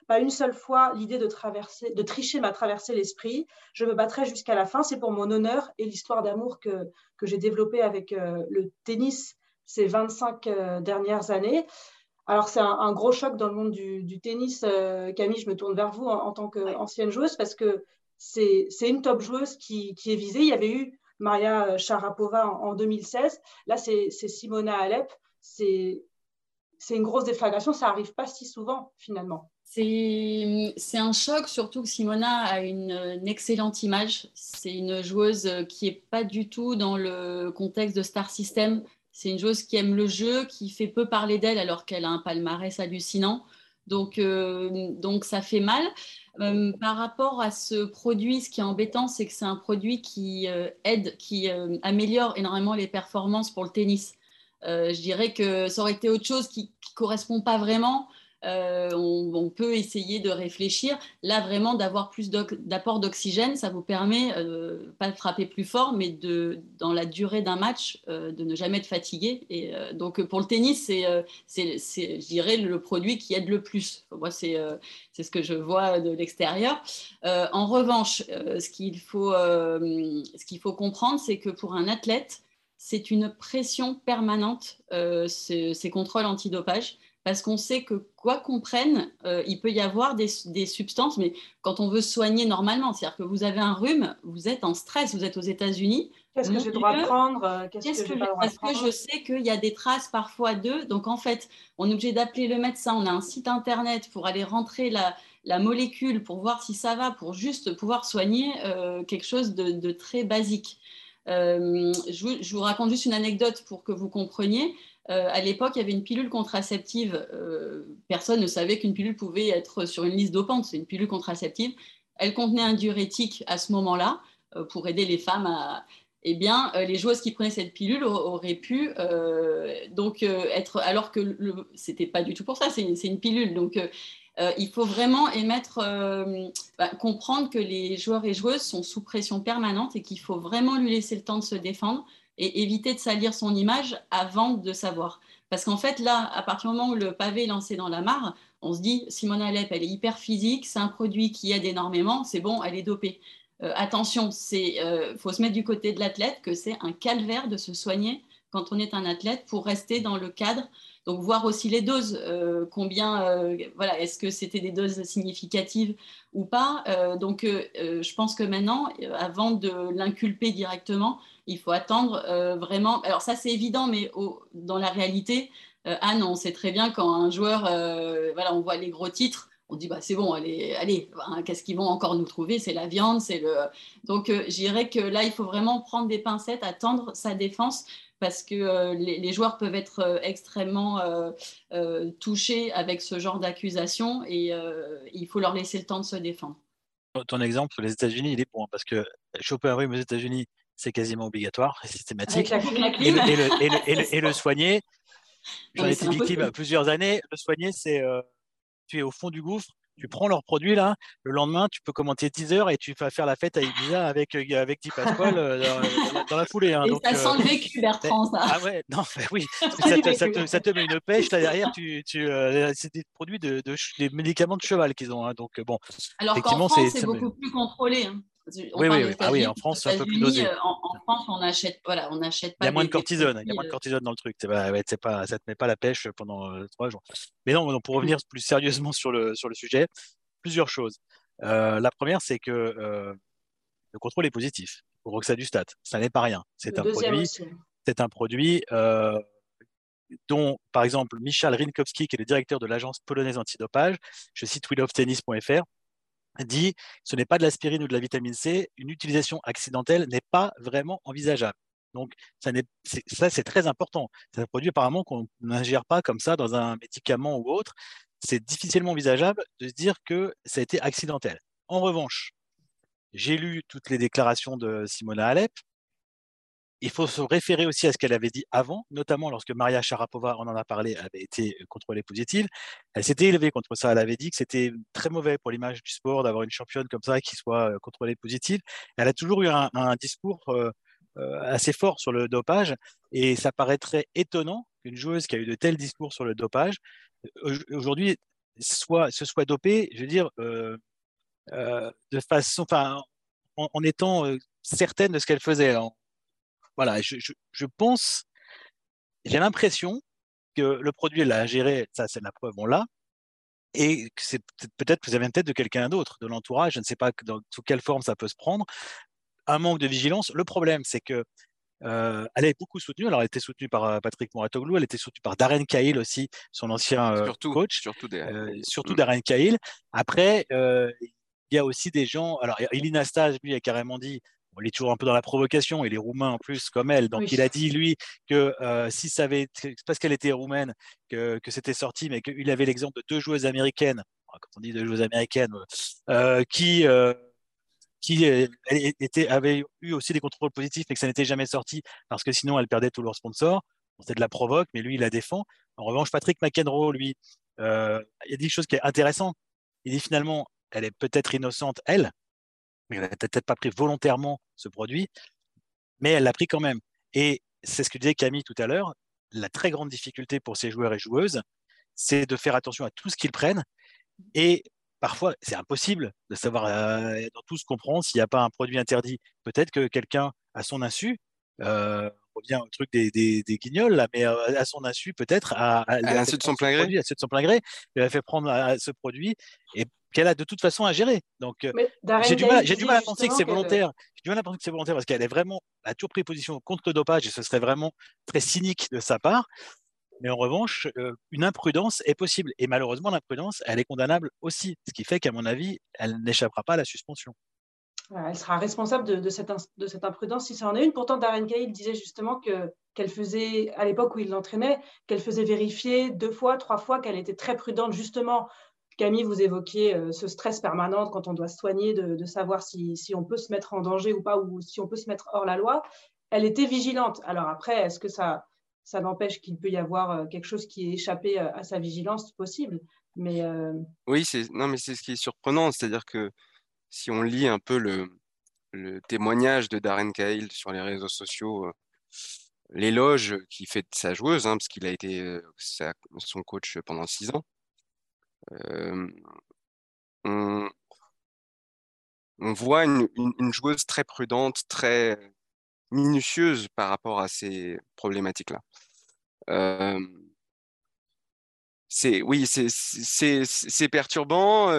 Pas une seule fois l'idée de, traverser, de tricher m'a traversé l'esprit. Je me battrai jusqu'à la fin. C'est pour mon honneur et l'histoire d'amour que, que j'ai développée avec euh, le tennis ces 25 euh, dernières années. Alors, c'est un, gros choc dans le monde du, tennis. Euh, Camille, je me tourne vers vous en, tant qu'ancienne joueuse parce que c'est une top joueuse qui, qui, est visée. Il y avait eu Maria Sharapova en, 2016. Là, c'est Simona Alep. C'est une grosse déflagration. Ça n'arrive pas si souvent, finalement. C'est un choc, surtout que Simona a une, excellente image. C'est une joueuse qui n'est pas du tout dans le contexte de Star System. C'est une joueuse qui aime le jeu, qui fait peu parler d'elle alors qu'elle a un palmarès hallucinant. Donc, euh, donc ça fait mal. Euh, par rapport à ce produit, ce qui est embêtant, c'est que c'est un produit qui euh, aide, qui améliore énormément les performances pour le tennis. je dirais que ça aurait été autre chose qui ne correspond pas vraiment. Euh, on, peut essayer de réfléchir. Là, vraiment, d'avoir plus d'apport d'oxygène, ça vous permet, euh, pas de frapper plus fort, mais de, dans la durée d'un match, euh, de ne jamais être fatigué. Et donc, pour le tennis, c'est, je dirais, le produit qui aide le plus. Moi, c'est, ce que je vois de l'extérieur. en revanche, ce qu'il faut, faut comprendre, c'est que pour un athlète, c'est une pression permanente, ces contrôles antidopage parce qu'on sait que quoi qu'on prenne, euh, il peut y avoir des, substances, mais quand on veut soigner normalement, c'est-à-dire que vous avez un rhume, vous êtes en stress, vous êtes aux États-Unis. Qu'est-ce que j'ai le droit de prendre euh, Qu'est-ce que, Parce que je sais qu'il y a des traces parfois d'eux. Donc en fait, on est obligé d'appeler le médecin. On a un site internet pour aller rentrer la, molécule pour voir si ça va, pour juste pouvoir soigner euh, quelque chose de, très basique. je, vous, raconte juste une anecdote pour que vous compreniez. Euh, à l'époque, il y avait une pilule contraceptive. Euh, personne ne savait qu'une pilule pouvait être sur une liste dopante. C'est une pilule contraceptive. Elle contenait un diurétique à ce moment-là euh, pour aider les femmes à. Eh bien, les joueuses qui prenaient cette pilule auraient pu donc être. Alors que ce n'était pas du tout pour ça, c'est une, pilule. Donc, il faut vraiment émettre, bah, comprendre que les joueurs et joueuses sont sous pression permanente et qu'il faut vraiment lui laisser le temps de se défendre et éviter de salir son image avant de savoir. Parce qu'en fait, là, à partir du moment où le pavé est lancé dans la mare, on se dit, Simone Alep, elle est hyper physique, c'est un produit qui aide énormément, c'est bon, elle est dopée. Euh, attention, il euh, faut se mettre du côté de l'athlète que c'est un calvaire de se soigner quand on est un athlète pour rester dans le cadre. Donc voir aussi les doses, euh, combien, voilà, est-ce que c'était des doses significatives ou pas. donc je pense que maintenant, avant de l'inculper directement, il faut attendre euh, vraiment. Alors ça, c'est évident, mais dans la réalité, euh, Anne, on sait très bien quand un joueur, euh, voilà, on voit les gros titres, on dit bah c'est bon, allez, allez, hein, qu'est-ce qu'ils vont encore nous trouver? C'est la viande, c'est le. Donc, je dirais que là, il faut vraiment prendre des pincettes, attendre sa défense. Parce que les, joueurs peuvent être extrêmement touchés avec ce genre d'accusation et il faut leur laisser le temps de se défendre. Ton exemple les États-Unis, il est bon parce que choper un rhume aux États-Unis, c'est quasiment obligatoire et systématique. [laughs] Et le, soigner, j'en ai été victime plusieurs années. Le soigner, c'est euh, tu es au fond du gouffre, tu prends leurs produits là, le lendemain, tu peux commenter 10 heures et tu vas faire la fête à Ibiza avec, euh, avec Di Pasquale euh, [laughs] dans, la foulée. Hein, et ça sent le vécu, Bertrand, ça. Ah ouais, non, oui, [laughs] ça te, ça, te, met une pêche là derrière, tu, tu c'est des produits de, des médicaments de cheval qu'ils ont. Hein, donc bon. Alors qu'en France, c'est beaucoup plus contrôlé. Hein. Oui, oui, Ah oui, en France, c'est un peu plus dosé. Euh, en, France, on n'achète voilà, on achète pas. Il y a moins de cortisone. Il y a moins de cortisone dans le truc. Pas, pas, ça te met pas la pêche pendant euh, trois jours. Mais non, pour revenir plus sérieusement sur le, sur le sujet, plusieurs choses. Euh, la première, c'est que le contrôle est positif pour Roxadustat. Ça n'est pas rien. C'est un, produit, c'est un produit. dont, par exemple, Michal Rinkowski, qui est le directeur de l'agence polonaise antidopage, je cite wheeloftennis.fr, dit ce n'est pas de l'aspirine ou de la vitamine C, une utilisation accidentelle n'est pas vraiment envisageable. Donc, ça, c'est très important. C'est un produit apparemment qu'on n'ingère pas comme ça dans un médicament ou autre. C'est difficilement envisageable de se dire que ça a été accidentel. En revanche, j'ai lu toutes les déclarations de Simona Alep il faut se référer aussi à ce qu'elle avait dit avant, notamment lorsque Maria Sharapova, on en a parlé, avait été contrôlée positive. Elle s'était élevée contre ça. Elle avait dit que c'était très mauvais pour l'image du sport d'avoir une championne comme ça qui soit contrôlée positive. Elle a toujours eu un, discours assez fort sur le dopage et ça paraîtrait étonnant qu'une joueuse qui a eu de tels discours sur le dopage, aujourd'hui, se soit dopée, je veux dire, en, étant certaine de ce qu'elle faisait. Voilà, je, je pense, j'ai l'impression que le produit l'a géré, ça c'est la preuve, on l'a, et c'est peut-être que ça vient peut-être de quelqu'un d'autre, de l'entourage, je ne sais pas dans, sous quelle forme ça peut se prendre. Un manque de vigilance. Le problème, c'est que euh, elle est beaucoup soutenue. Alors, elle était soutenue par euh, Patrick Mouratoglou, elle était soutenue par Darren Cahill aussi, son ancien euh, coach. Surtout, surtout mm. Darren Cahill. Après, il y a aussi des gens. Alors, Elina Stas, lui, a carrément dit il est toujours un peu dans la provocation, il est roumain en plus comme elle, donc il a dit lui que euh, si ça avait, parce qu'elle était roumaine, que, que c'était sorti, mais qu'il avait l'exemple de deux joueuses américaines, quand on dit deux joueuses américaines, euh, qui euh, qui était, avaient eu aussi des contrôles positifs, mais que ça n'était jamais sorti parce que sinon elles perdaient tous leurs sponsors. C'était de la provoque, mais lui il la défend. En revanche, Patrick McEnroe, lui, il a dit quelque chose qui est intéressant. Il dit finalement, elle est peut-être innocente, elle, mais elle n'a peut-être pas pris volontairement ce produit, mais elle l'a pris quand même. Et c'est ce que disait Camille tout à l'heure, la très grande difficulté pour ces joueurs et joueuses, c'est de faire attention à tout ce qu'ils prennent. Et parfois, c'est impossible de savoir euh, dans tout ce qu'on prend s'il n'y a pas un produit interdit. Peut-être que quelqu'un, à son insu, euh, on revient au truc des, des, guignols, là, mais euh, à son insu, peut-être, à, à, de son plein gré, à de son plein gré, il a fait prendre ce produit et qu'elle a de toute façon à gérer. Donc, euh, j'ai du, mal, du mal à penser que c'est volontaire. J'ai du mal à penser que c'est volontaire parce qu'elle est vraiment, a toujours pris position contre le dopage et ce serait vraiment très cynique de sa part. Mais en revanche, euh, une imprudence est possible. Et malheureusement, l'imprudence, elle est condamnable aussi. Ce qui fait qu'à mon avis, elle n'échappera pas à la suspension. Elle sera responsable de, cette, de cette imprudence si ça en est une. Pourtant, Darren Cahill disait justement que qu'elle faisait, à l'époque où il l'entraînait, qu'elle faisait vérifier deux fois, trois fois, qu'elle était très prudente justement Camille, vous évoquiez euh, ce stress permanent quand on doit soigner, de, savoir si, on peut se mettre en danger ou pas, ou si on peut se mettre hors la loi. Elle était vigilante. Alors après, est-ce que ça, ça n'empêche qu'il peut y avoir euh, quelque chose qui est échappé euh, à sa vigilance? Possible mais Oui, c'est non, mais c'est ce qui est surprenant, c'est-à-dire que si on lit un peu le, témoignage de Darren Cahill sur les réseaux sociaux, l'éloge qu'il fait de sa joueuse, hein, parce qu'il a été son coach pendant six ans, on, voit une, joueuse très prudente, très minutieuse par rapport à ces problématiques-là. c'est oui, c'est perturbant.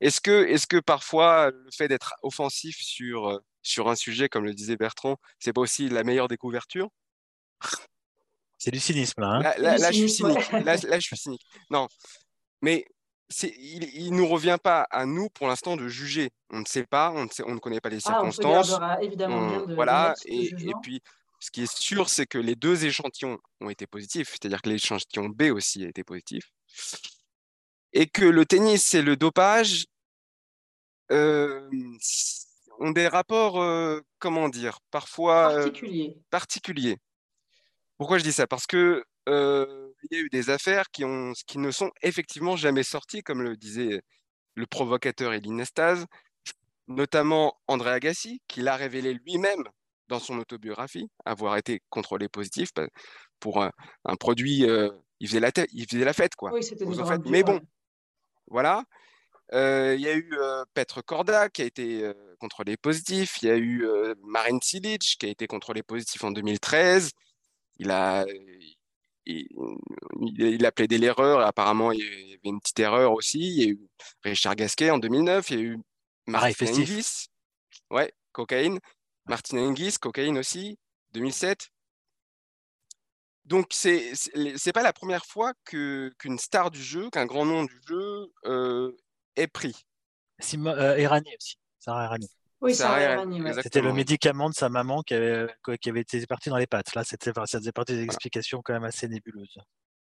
est-ce que, est que parfois le fait d'être offensif sur, sur un sujet, comme le disait Bertrand, c'est pas aussi la meilleure découverture C'est du cynisme là. Hein là, je suis cynique. là, je suis cynique. Non, mais il ne nous revient pas à nous pour l'instant de juger. On ne sait pas, on ne, on ne connaît pas les circonstances. Ah, on évidemment de, voilà, et, et, puis ce qui est sûr, c'est que les deux échantillons ont été positifs, c'est-à-dire que l'échantillon B aussi a été positif, et que le tennis et le dopage euh, ont des rapports, euh, comment dire, parfois euh, particuliers. particuliers. Pourquoi je dis ça? Parce que il y a eu des affaires qui, ont, qui ne sont effectivement jamais sorties, comme le disait le provocateur Eline Estaz, notamment André Agassi, qui l'a révélé lui-même dans son autobiographie, avoir été contrôlé positif pour un, produit. Euh, il, faisait la il faisait la fête, quoi. Oui, c'était Mais bon, voilà. Euh, il y a eu euh, Petre Korda qui a été contrôlé positif. Il y a eu Marin Cilic qui a été contrôlé positif en 2013. Il a, il, a plaidé l'erreur. Apparemment, il y avait une petite erreur aussi. Il y a eu Richard Gasquet en 2009. Il y a eu Martin Hingis. Ouais, cocaïne. Martin Hingis, cocaïne aussi, 2007. Donc, c'est n'est pas la première fois qu'une star du jeu, qu'un grand nom du jeu euh, est pris. Sim euh, aussi, Sarah Errani. Oui, C'était le médicament de sa maman qui avait, qui avait été parti dans les pattes. Là, ça faisait partie des explications quand même assez nébuleuses.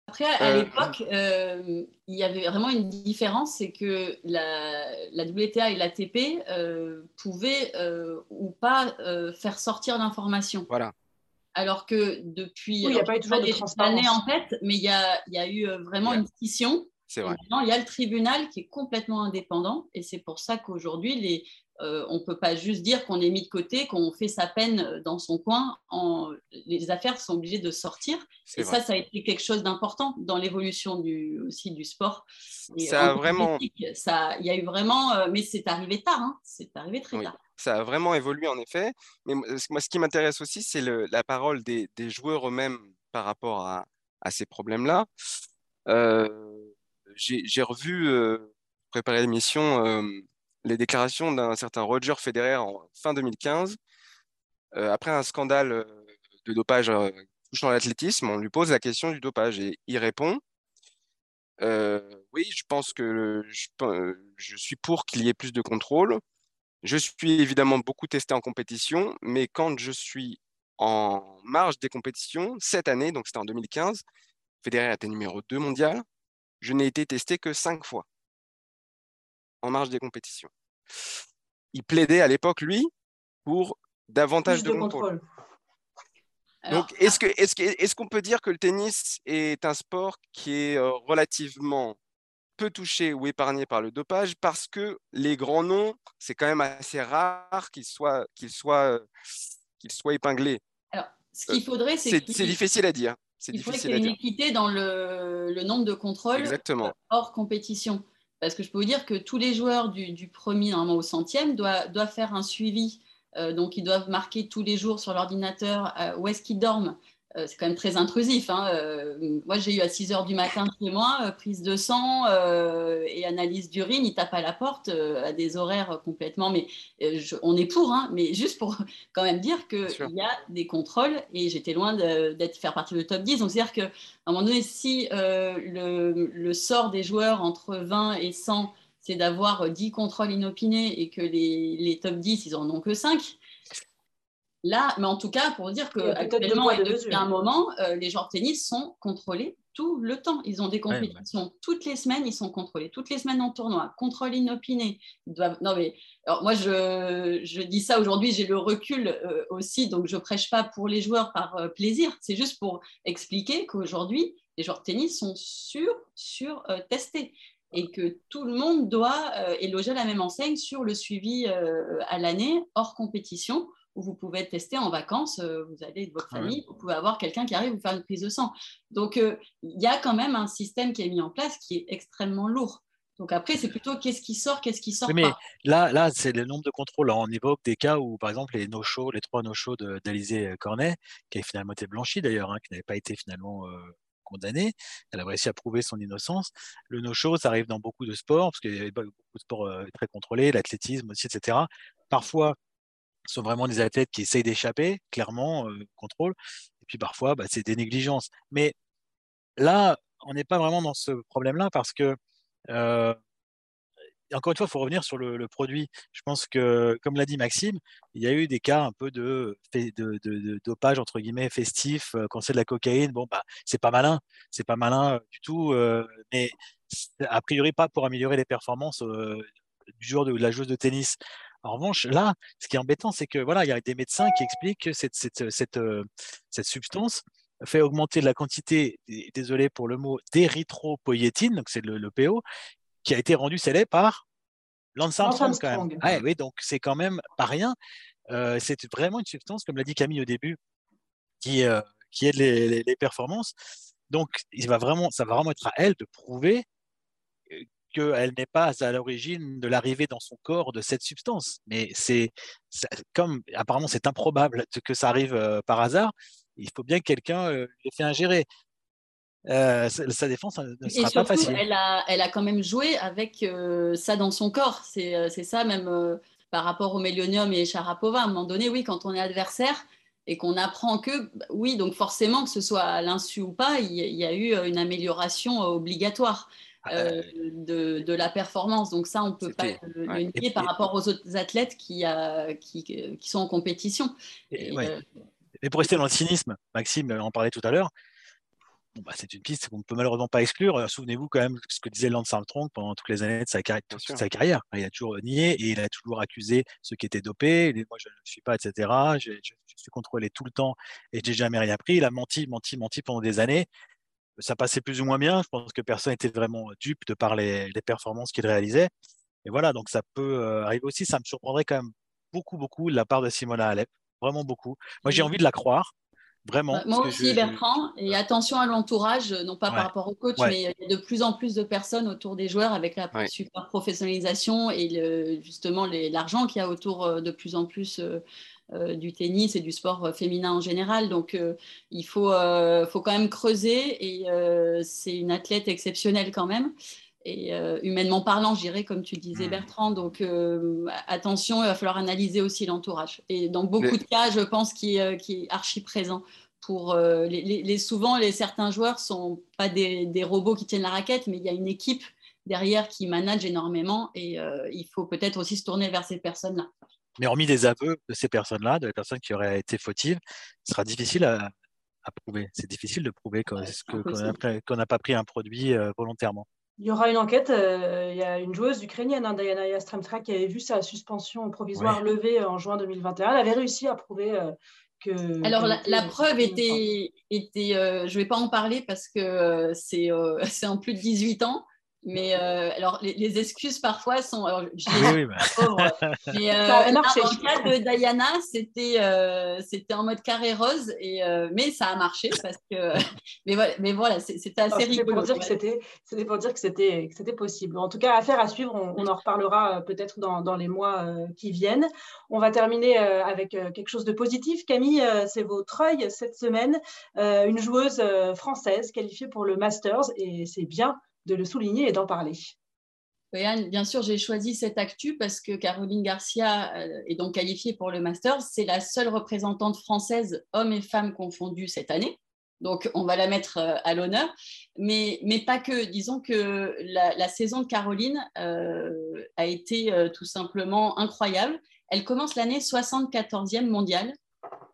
Après, à euh, l'époque, euh, il y avait vraiment une différence, c'est que la, la, WTA et l'ATP euh, pouvaient ou pas faire sortir d'informations. Voilà. Alors que depuis oui, il n'y a pas eu toujours de années en fait, mais il y a, il y a eu vraiment une scission c'est vrai. il y a le tribunal qui est complètement indépendant et c'est pour ça qu'aujourd'hui, les, euh, on ne peut pas juste dire qu'on est mis de côté, qu'on fait sa peine dans son coin. En... Les affaires sont obligées de sortir. Et ça, ça a été quelque chose d'important dans l'évolution du, aussi du sport. ça a vraiment. Ça, il y a eu vraiment, euh, mais c'est arrivé tard. Hein. C'est arrivé très tard. Ça a vraiment évolué en effet. Mais moi, ce qui m'intéresse aussi, c'est la parole des, joueurs eux-mêmes par rapport à, ces problèmes-là. Euh, j'ai revu, préparer l'émission, les déclarations d'un certain Roger Federer en fin 2015. Euh, après un scandale euh, de dopage euh, touchant l'athlétisme, on lui pose la question du dopage et il répond Oui, je pense que je, suis pour qu'il y ait plus de contrôle. Je suis évidemment beaucoup testé en compétition, mais quand je suis en marge des compétitions, cette année, donc c'était en 2015, Federer était numéro 2 mondial, je n'ai été testé que 5 fois en marge des compétitions. Il plaidait à l'époque, lui, pour davantage de, contrôle. Donc, est-ce qu'on est est qu'on peut dire que le tennis est un sport qui est euh, relativement peu touché ou épargné par le dopage parce que les grands noms, c'est quand même assez rare qu'ils soient, qu'ils soient, euh, qu'ils soient épinglés Alors, ce qu'il faudrait, c'est. C'est difficile à dire. Il faudrait qu'il y ait une équité dans le, le, nombre de contrôles Exactement. hors compétition. Parce que je peux vous dire que tous les joueurs du, premier normalement au centième doivent, faire un suivi. Euh, donc, ils doivent marquer tous les jours sur l'ordinateur euh, où est-ce qu'ils dorment, c'est quand même très intrusif. Hein. Euh, moi, j'ai eu à 6 heures du matin chez moi, euh, prise de sang et analyse d'urine. Il tape à la porte à des horaires complètement. Mais on est pour, hein, mais juste pour [laughs] quand même dire qu'il y a des contrôles et j'étais loin d'être faire partie du top 10. Donc, c'est-à-dire qu'à un moment donné, si le, sort des joueurs entre 20 et 100, c'est d'avoir 10 contrôles inopinés et que les, les top 10, ils en ont que 5 Là, mais en tout cas, pour dire qu'actuellement et depuis un moment, euh, les joueurs de tennis sont contrôlés tout le temps. Ils ont des compétitions toutes les semaines, ils sont contrôlés toutes les semaines en tournoi, contrôle inopiné. Ils doivent... Non mais alors moi je, je dis ça aujourd'hui, j'ai le recul euh, aussi, donc je prêche pas pour les joueurs par euh, plaisir. C'est juste pour expliquer qu'aujourd'hui les joueurs de tennis sont sur sur testés et que tout le monde doit éloger la même enseigne sur le suivi à l'année hors compétition où vous pouvez être testé en vacances, euh, vous allez de votre famille, vous pouvez avoir quelqu'un qui arrive vous faire une prise de sang. Donc, euh, il y a quand même un système qui est mis en place qui est extrêmement lourd. Donc après, c'est plutôt qu'est-ce qui sort, qu'est-ce qui sort mais Là, là c'est le nombre de contrôles. On évoque des cas où, par exemple, les no-shows, les trois no-shows d'Alizé Cornet, qui a finalement été blanchi d'ailleurs, hein, qui n'avait pas été finalement euh, condamné. Elle a réussi à prouver son innocence. Le no-show, ça arrive dans beaucoup de sports, parce qu'il y a beaucoup de sports très contrôlés, l'athlétisme aussi, etc. Parfois, sont vraiment des athlètes qui essayent d'échapper, clairement, euh, contrôle. Et puis parfois, bah, c'est des négligences. Mais là, on n'est pas vraiment dans ce problème-là parce que, euh, encore une fois, il faut revenir sur le, produit. Je pense que, comme l'a dit Maxime, il y a eu des cas un peu de, dopage, entre guillemets, festif, euh, quand c'est de la cocaïne. Bon, bah, c'est pas malin. C'est pas malin du tout. mais a priori, pas pour améliorer les performances du joueur de la joueuse de tennis. En revanche, là, ce qui est embêtant, c'est que voilà, il y a des médecins qui expliquent que cette, cette, cette, euh, cette substance fait augmenter la quantité, désolé pour le mot, d'érythropoïétine, donc c'est le, le, PO, qui a été rendu célèbre par Lance Armstrong, quand même. oui, donc c'est quand même pas rien. Euh, c'est vraiment une substance, comme l'a dit Camille au début, qui, euh, qui aide les, les, performances. Donc, il va vraiment, ça va vraiment être à elle de prouver qu'elle n'est pas à l'origine de l'arrivée dans son corps de cette substance. Mais c'est comme apparemment c'est improbable que ça arrive euh, par hasard, il faut bien que quelqu'un euh, l'ait fait ingérer. Euh, sa défense ne sera pas facile. Elle a, elle a quand même joué avec ça dans son corps. C'est ça même par rapport au Mélionium et Sharapova. À un moment donné, oui, quand on est adversaire et qu'on apprend que, oui, donc forcément, que ce soit à l'insu ou pas, il y, a eu une amélioration obligatoire. Euh, de, de, la performance. Donc ça, on ne peut pas le, nier par rapport aux autres athlètes qui, qui, qui, sont en compétition. Et, euh, pour rester dans le cynisme, Maxime en parlait tout à l'heure, bon, bah, c'est une piste qu'on ne peut malheureusement pas exclure. Euh, souvenez-vous quand même de ce que disait Lance Armstrong pendant toutes les années de sa, carrière, sa carrière. Il a toujours nié et il a toujours accusé ceux qui étaient dopés. moi, je ne suis pas, etc. Je, je, suis contrôlé tout le temps et j'ai jamais rien pris. Il a menti, menti, menti pendant des années ça passait plus ou moins bien. Je pense que personne n'était vraiment dupe de par les, performances qu'il réalisait. et voilà, donc ça peut arriver aussi. Ça me surprendrait quand même beaucoup, beaucoup de la part de Simona Alep, vraiment beaucoup. Moi, j'ai envie de la croire. Vraiment. Moi aussi, Bertrand. Et attention à l'entourage, non pas par rapport au coach, mais il y a de plus en plus de personnes autour des joueurs avec la super professionnalisation et le, justement l'argent qu'il y a autour de plus en plus euh, du tennis et du sport euh, féminin en général. Donc, euh, il faut, faut quand même creuser et c'est une athlète exceptionnelle quand même. Et humainement parlant, je dirais, comme tu disais, mmh. Bertrand. Donc, attention, il va falloir analyser aussi l'entourage. Et dans beaucoup de cas, je pense qu'il est archi présent pour les, souvent les certains joueurs sont pas des, des, robots qui tiennent la raquette mais il y a une équipe derrière qui manage énormément et il faut peut-être aussi se tourner vers ces personnes là mais hormis des aveux de ces personnes-là, de personnes qui auraient été fautives, ce sera difficile à, prouver. C'est difficile de prouver qu'on n'a pas pris un produit euh, volontairement. Il y aura une enquête. Euh, il y a une joueuse ukrainienne, hein, Diana Yastremska, qui avait vu sa suspension provisoire levée en juin 2021. Elle avait réussi à prouver euh, que. Alors, la, preuve était. était je ne vais pas en parler parce que c'est [laughs] en plus de 18 ans. Mais euh, alors, les, excuses parfois sont. Alors, oui, oui, bah. [laughs] mais euh, dans le cas de Diana, c'était euh, c'était en mode carré rose, et, mais ça a marché parce que. [laughs] mais voilà, mais voilà c'était assez rigolo. C'était pour dire que c'était possible. En tout cas, affaire à suivre. On, on en reparlera peut-être dans, dans, les mois qui viennent. On va terminer avec quelque chose de positif. Camille, c'est votre œil cette semaine. une joueuse française qualifiée pour le Masters, et c'est bien de le souligner et d'en parler. bien sûr, j'ai choisi cette actu parce que Caroline Garcia euh, est donc qualifiée pour le Masters. C'est la seule représentante française, hommes et femmes confondus, cette année. Donc, on va la mettre euh, à l'honneur. Mais, mais pas que. Disons que la, saison de Caroline euh, a été tout simplement incroyable. Elle commence l'année 74e mondiale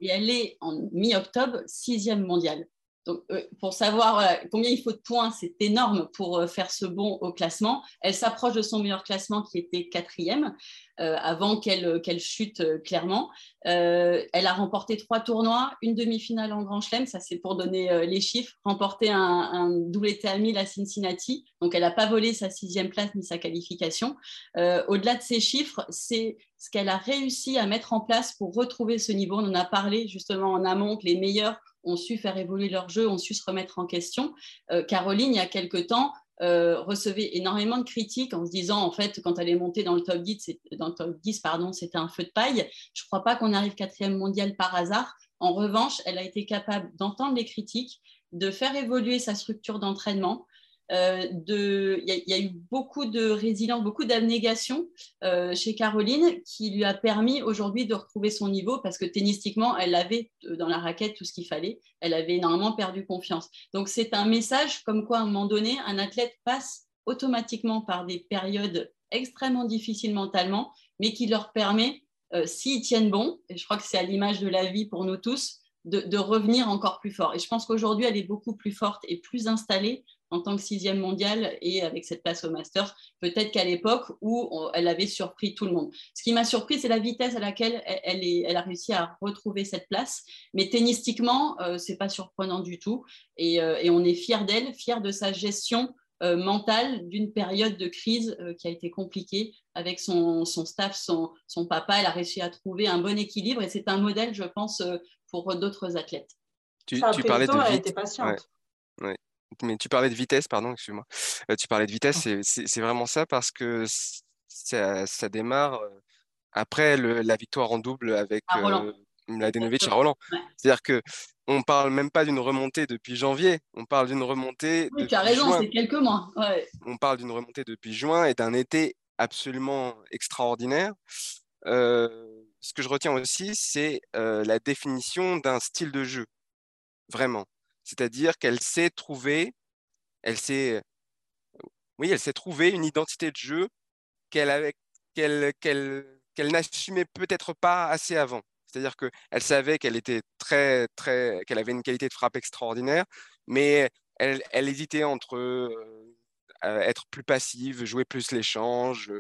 et elle est en mi-octobre 6e mondiale. Donc, euh, pour savoir combien il faut de points, c'est énorme pour euh, faire ce bond au classement. Elle s'approche de son meilleur classement qui était quatrième euh, avant qu'elle chute clairement. elle a remporté trois tournois, une demi-finale en Grand Chelem, ça c'est pour donner les chiffres, remporté un, double à 1000 à Cincinnati. Donc, elle n'a pas volé sa sixième place ni sa qualification. Au-delà de ces chiffres, c'est ce qu'elle a réussi à mettre en place pour retrouver ce niveau. On en a parlé justement en amont que les meilleurs ont su faire évoluer leur jeu, ont su se remettre en question. Euh, Caroline, il y a quelque temps, euh, recevait énormément de critiques en se disant, en fait, quand elle est montée dans le top 10, dans le top 10 pardon, c'était un feu de paille. Je ne crois pas qu'on arrive quatrième mondial par hasard. En revanche, elle a été capable d'entendre les critiques, de faire évoluer sa structure d'entraînement, euh, il y, a eu beaucoup de résilience, beaucoup d'abnégation euh, chez Caroline qui lui a permis aujourd'hui de retrouver son niveau parce que tennistiquement, elle avait euh, dans la raquette tout ce qu'il fallait. Elle avait énormément perdu confiance. Donc c'est un message comme quoi à un moment donné, un athlète passe automatiquement par des périodes extrêmement difficiles mentalement, mais qui leur permet, s'ils tiennent bon, et je crois que c'est à l'image de la vie pour nous tous, de, de, revenir encore plus fort. Et je pense qu'aujourd'hui, elle est beaucoup plus forte et plus installée en tant que sixième mondiale et avec cette place au Master, peut-être qu'à l'époque où elle avait surpris tout le monde. Ce qui m'a surpris, c'est la vitesse à laquelle elle, est, elle, a réussi à retrouver cette place. Mais tennistiquement, euh, c'est pas surprenant du tout. Et, euh, et on est fier d'elle, fier de sa gestion euh, mentale d'une période de crise qui a été compliquée avec son, son staff, son, son, papa. Elle a réussi à trouver un bon équilibre et c'est un modèle, je pense, pour d'autres athlètes. Tu, tu parlais de elle était patiente mais tu parlais de vitesse, pardon, excuse-moi. Euh, tu parlais de vitesse, oh. c'est vraiment ça parce que ça, ça démarre euh, après le, la victoire en double avec euh, Mladenovic à Roland. C'est-à-dire que on parle même pas d'une remontée depuis janvier, on parle d'une remontée. Oui, tu as raison, c'est quelques mois. On parle d'une remontée depuis juin et d'un été absolument extraordinaire. ce que je retiens aussi, c'est la définition d'un style de jeu, vraiment c'est-à-dire qu'elle s'est trouvée, elle s'est, oui, elle s'est trouvée une identité de jeu qu'elle qu'elle, qu'elle, n'assumait peut-être pas assez avant. C'est-à-dire qu'elle savait qu'elle était très, très, qu'elle avait une qualité de frappe extraordinaire, mais elle, elle hésitait entre euh, être plus passive, jouer plus l'échange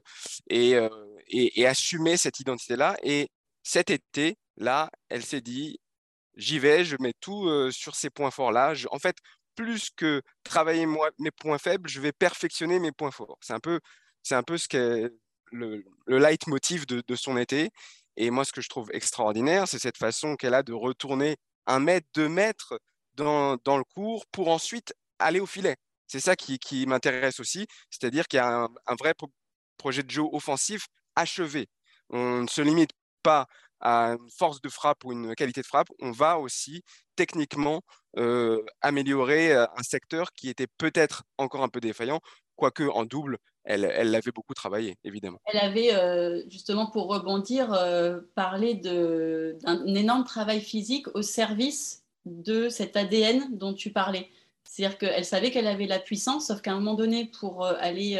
et, euh, et, et assumer cette identité-là. Et cet été, là, elle s'est dit, j'y vais, je mets tout sur ces points forts-là. En fait, plus que travailler moi, mes points faibles, je vais perfectionner mes points forts. C'est un peu, c'est un peu ce le, le leitmotiv de, son été. Et moi, ce que je trouve extraordinaire, c'est cette façon qu'elle a de retourner un mètre, deux mètres dans, dans le cours pour ensuite aller au filet. C'est ça qui, qui m'intéresse aussi, c'est-à-dire qu'il y a un vrai projet de jeu offensif achevé. On ne se limite pas à une force de frappe ou une qualité de frappe, on va aussi techniquement euh, améliorer euh, un secteur qui était peut-être encore un peu défaillant, quoique en double, elle, l'avait beaucoup travaillé, évidemment. Elle avait, euh, justement, pour rebondir, parlé d'un énorme travail physique au service de cet ADN dont tu parlais. C'est-à-dire qu'elle savait qu'elle avait la puissance, sauf qu'à un moment donné, pour aller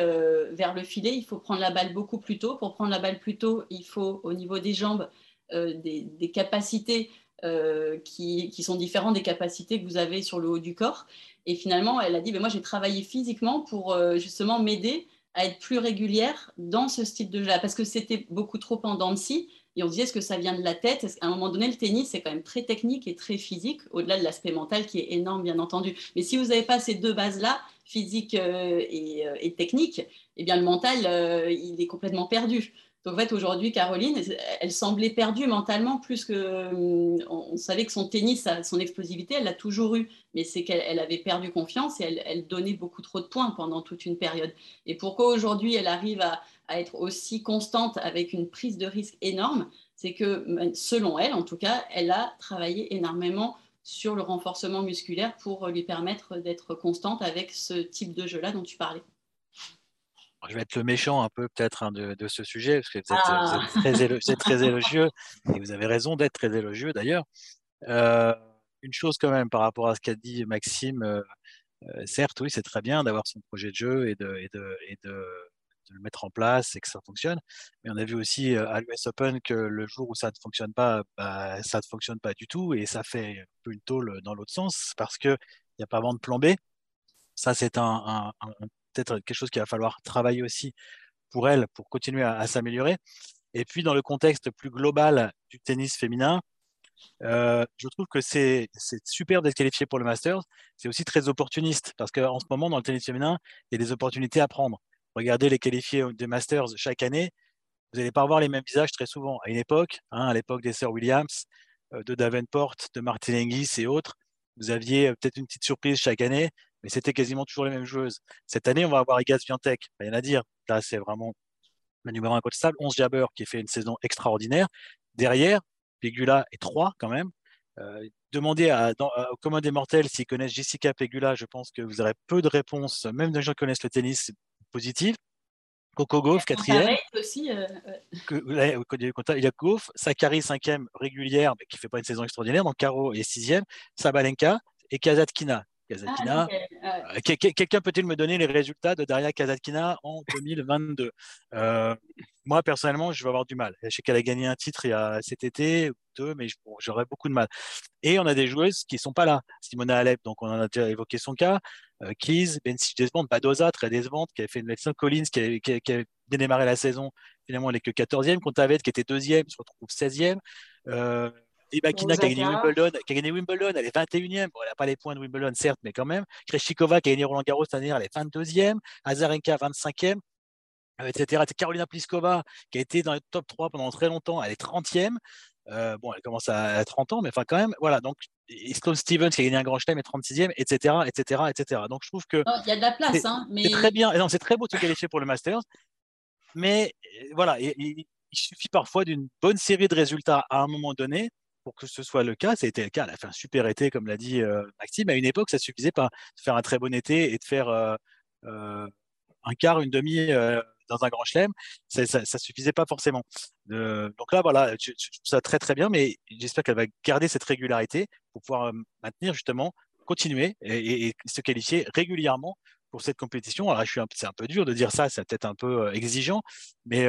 vers le filet, il faut prendre la balle beaucoup plus tôt. Pour prendre la balle plus tôt, il faut, au niveau des jambes, des, des, capacités euh, qui, sont différentes des capacités que vous avez sur le haut du corps. Et finalement, elle a dit, ben moi, j'ai travaillé physiquement pour justement m'aider à être plus régulière dans ce style de jeu-là, parce que c'était beaucoup trop en dents de. Et on se disait, est-ce que ça vient de la tête? À un moment donné, le tennis, c'est quand même très technique et très physique, au-delà de l'aspect mental qui est énorme, bien entendu. Mais si vous n'avez pas ces deux bases-là, physique euh, et, euh, et, technique, eh bien, le mental, euh, il est complètement perdu. Donc, en fait, aujourd'hui, Caroline, elle semblait perdue mentalement plus que. On savait que son tennis, son explosivité, elle l'a toujours eu, mais c'est qu'elle avait perdu confiance et elle, donnait beaucoup trop de points pendant toute une période. Et pourquoi aujourd'hui, elle arrive à, à, être aussi constante avec une prise de risque énorme C'est que, selon elle, en tout cas, elle a travaillé énormément sur le renforcement musculaire pour lui permettre d'être constante avec ce type de jeu-là dont tu parlais je vais être le méchant un peu peut-être hein, de, de, ce sujet, parce que vous êtes, ah. vous êtes, très, élo êtes, très, élogieux, et vous avez raison d'être très élogieux d'ailleurs. Euh, une chose quand même par rapport à ce qu'a dit Maxime, euh, euh, certes, oui, c'est très bien d'avoir son projet de jeu et de, et, de, et de, de, le mettre en place et que ça fonctionne, mais on a vu aussi à l'US Open que le jour où ça ne fonctionne pas, bah, ça ne fonctionne pas du tout, et ça fait un peu une tôle dans l'autre sens, parce qu'il n'y a pas vraiment de plan B. Ça, c'est un, un, un peut-être quelque chose qu'il va falloir travailler aussi pour elle, pour continuer à, s'améliorer. Et puis, dans le contexte plus global du tennis féminin, euh, je trouve que c'est super d'être qualifié pour le Masters. C'est aussi très opportuniste parce qu'en ce moment, dans le tennis féminin, il y a des opportunités à prendre. Regardez les qualifiés des Masters chaque année. Vous n'allez pas voir les mêmes visages très souvent. À une époque, hein, à l'époque des Sir Williams, euh, de Davenport, de Martin Hingis et autres, vous aviez euh, peut-être une petite surprise chaque année mais c'était quasiment toujours les mêmes joueuses. Cette année, on va avoir Igas Viantec, rien à dire. Là, c'est vraiment le numéro incontestable. 11 Jabber qui fait une saison extraordinaire. Derrière, Pegula est 3 quand même. Euh, demandez à, dans, à, au commun des mortels s'ils connaissent Jessica Pegula, je pense que vous aurez peu de réponses, même des gens qui connaissent le tennis, positives. Coco Gauff, quatrième. Aussi, euh, il y a Gauff, Sakari, cinquième régulière, mais qui ne fait pas une saison extraordinaire. Donc Caro est sixième, Sabalenka et Kazatkina, Kazatkina. Ah, euh, Quelqu'un peut-il me donner les résultats de Daria Kazatkina en [laughs] 2022 euh, Moi, personnellement, je vais avoir du mal. Je sais qu'elle a gagné un titre il y a cet été, deux, mais j'aurais beaucoup de mal. Et on a des joueuses qui ne sont pas là. Simona Alep, donc on en a déjà évoqué son cas. Euh, Keys, Bensi décevante, Badoza, très décevante, qui avait fait une médecine. Collins, qui a, qui, a, qui a, bien démarré la saison. Finalement, elle n'est que 14e. Contavet, qui était deuxième, se retrouve 16e. Euh, et Bakina qui a gagné Wimbledon, qui a gagné Wimbledon, elle est 21e. Bon, elle n'a pas les points de Wimbledon, certes, mais quand même. Kreshikova qui a gagné Roland Garros cette année, elle est 22e. Azarenka, 25e, etc. Carolina Pliskova qui a été dans le top 3 pendant très longtemps, elle est 30e. Euh, bon, elle commence à 30 ans, mais enfin quand même, voilà. Donc, Sloane Stevens qui a gagné un grand chelem est 36e, etc., etc., etc. Donc, je trouve que il y a de la place, hein, mais c'est très bien. Non, c'est très beau de se qualifier pour le Masters, mais voilà, il, il, il suffit parfois d'une bonne série de résultats à un moment donné pour que ce soit le cas. Ça a été le cas. Elle a fait un super été, comme l'a dit Maxime. À une époque, ça suffisait pas de faire un très bon été et de faire un quart, une demi dans un grand chelem. Ça, ça, suffisait pas forcément. Donc là, voilà, je, trouve ça très très bien, mais j'espère qu'elle va garder cette régularité pour pouvoir maintenir justement, continuer et, se qualifier régulièrement pour cette compétition. Alors, je suis c'est un peu dur de dire ça, c'est peut-être un peu exigeant, mais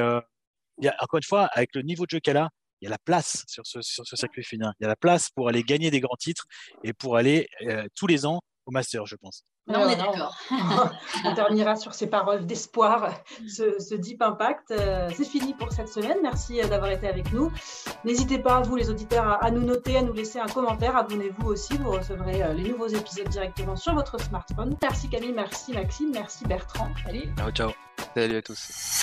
encore une fois, avec le niveau de jeu qu'elle a, il y a la place sur ce, sur ce circuit féminin. Il y a la place pour aller gagner des grands titres et pour aller euh, tous les ans au Master, je pense. Non, on est d'accord. on terminera sur ces paroles d'espoir, ce, ce, Deep Impact. Euh, c'est fini pour cette semaine. Merci euh, d'avoir été avec nous. N'hésitez pas, vous les auditeurs, à, nous noter, à nous laisser un commentaire. Abonnez-vous aussi, vous recevrez les nouveaux épisodes directement sur votre smartphone. Merci Camille, merci Maxime, merci Bertrand. Salut. Ciao, ciao. Salut à tous.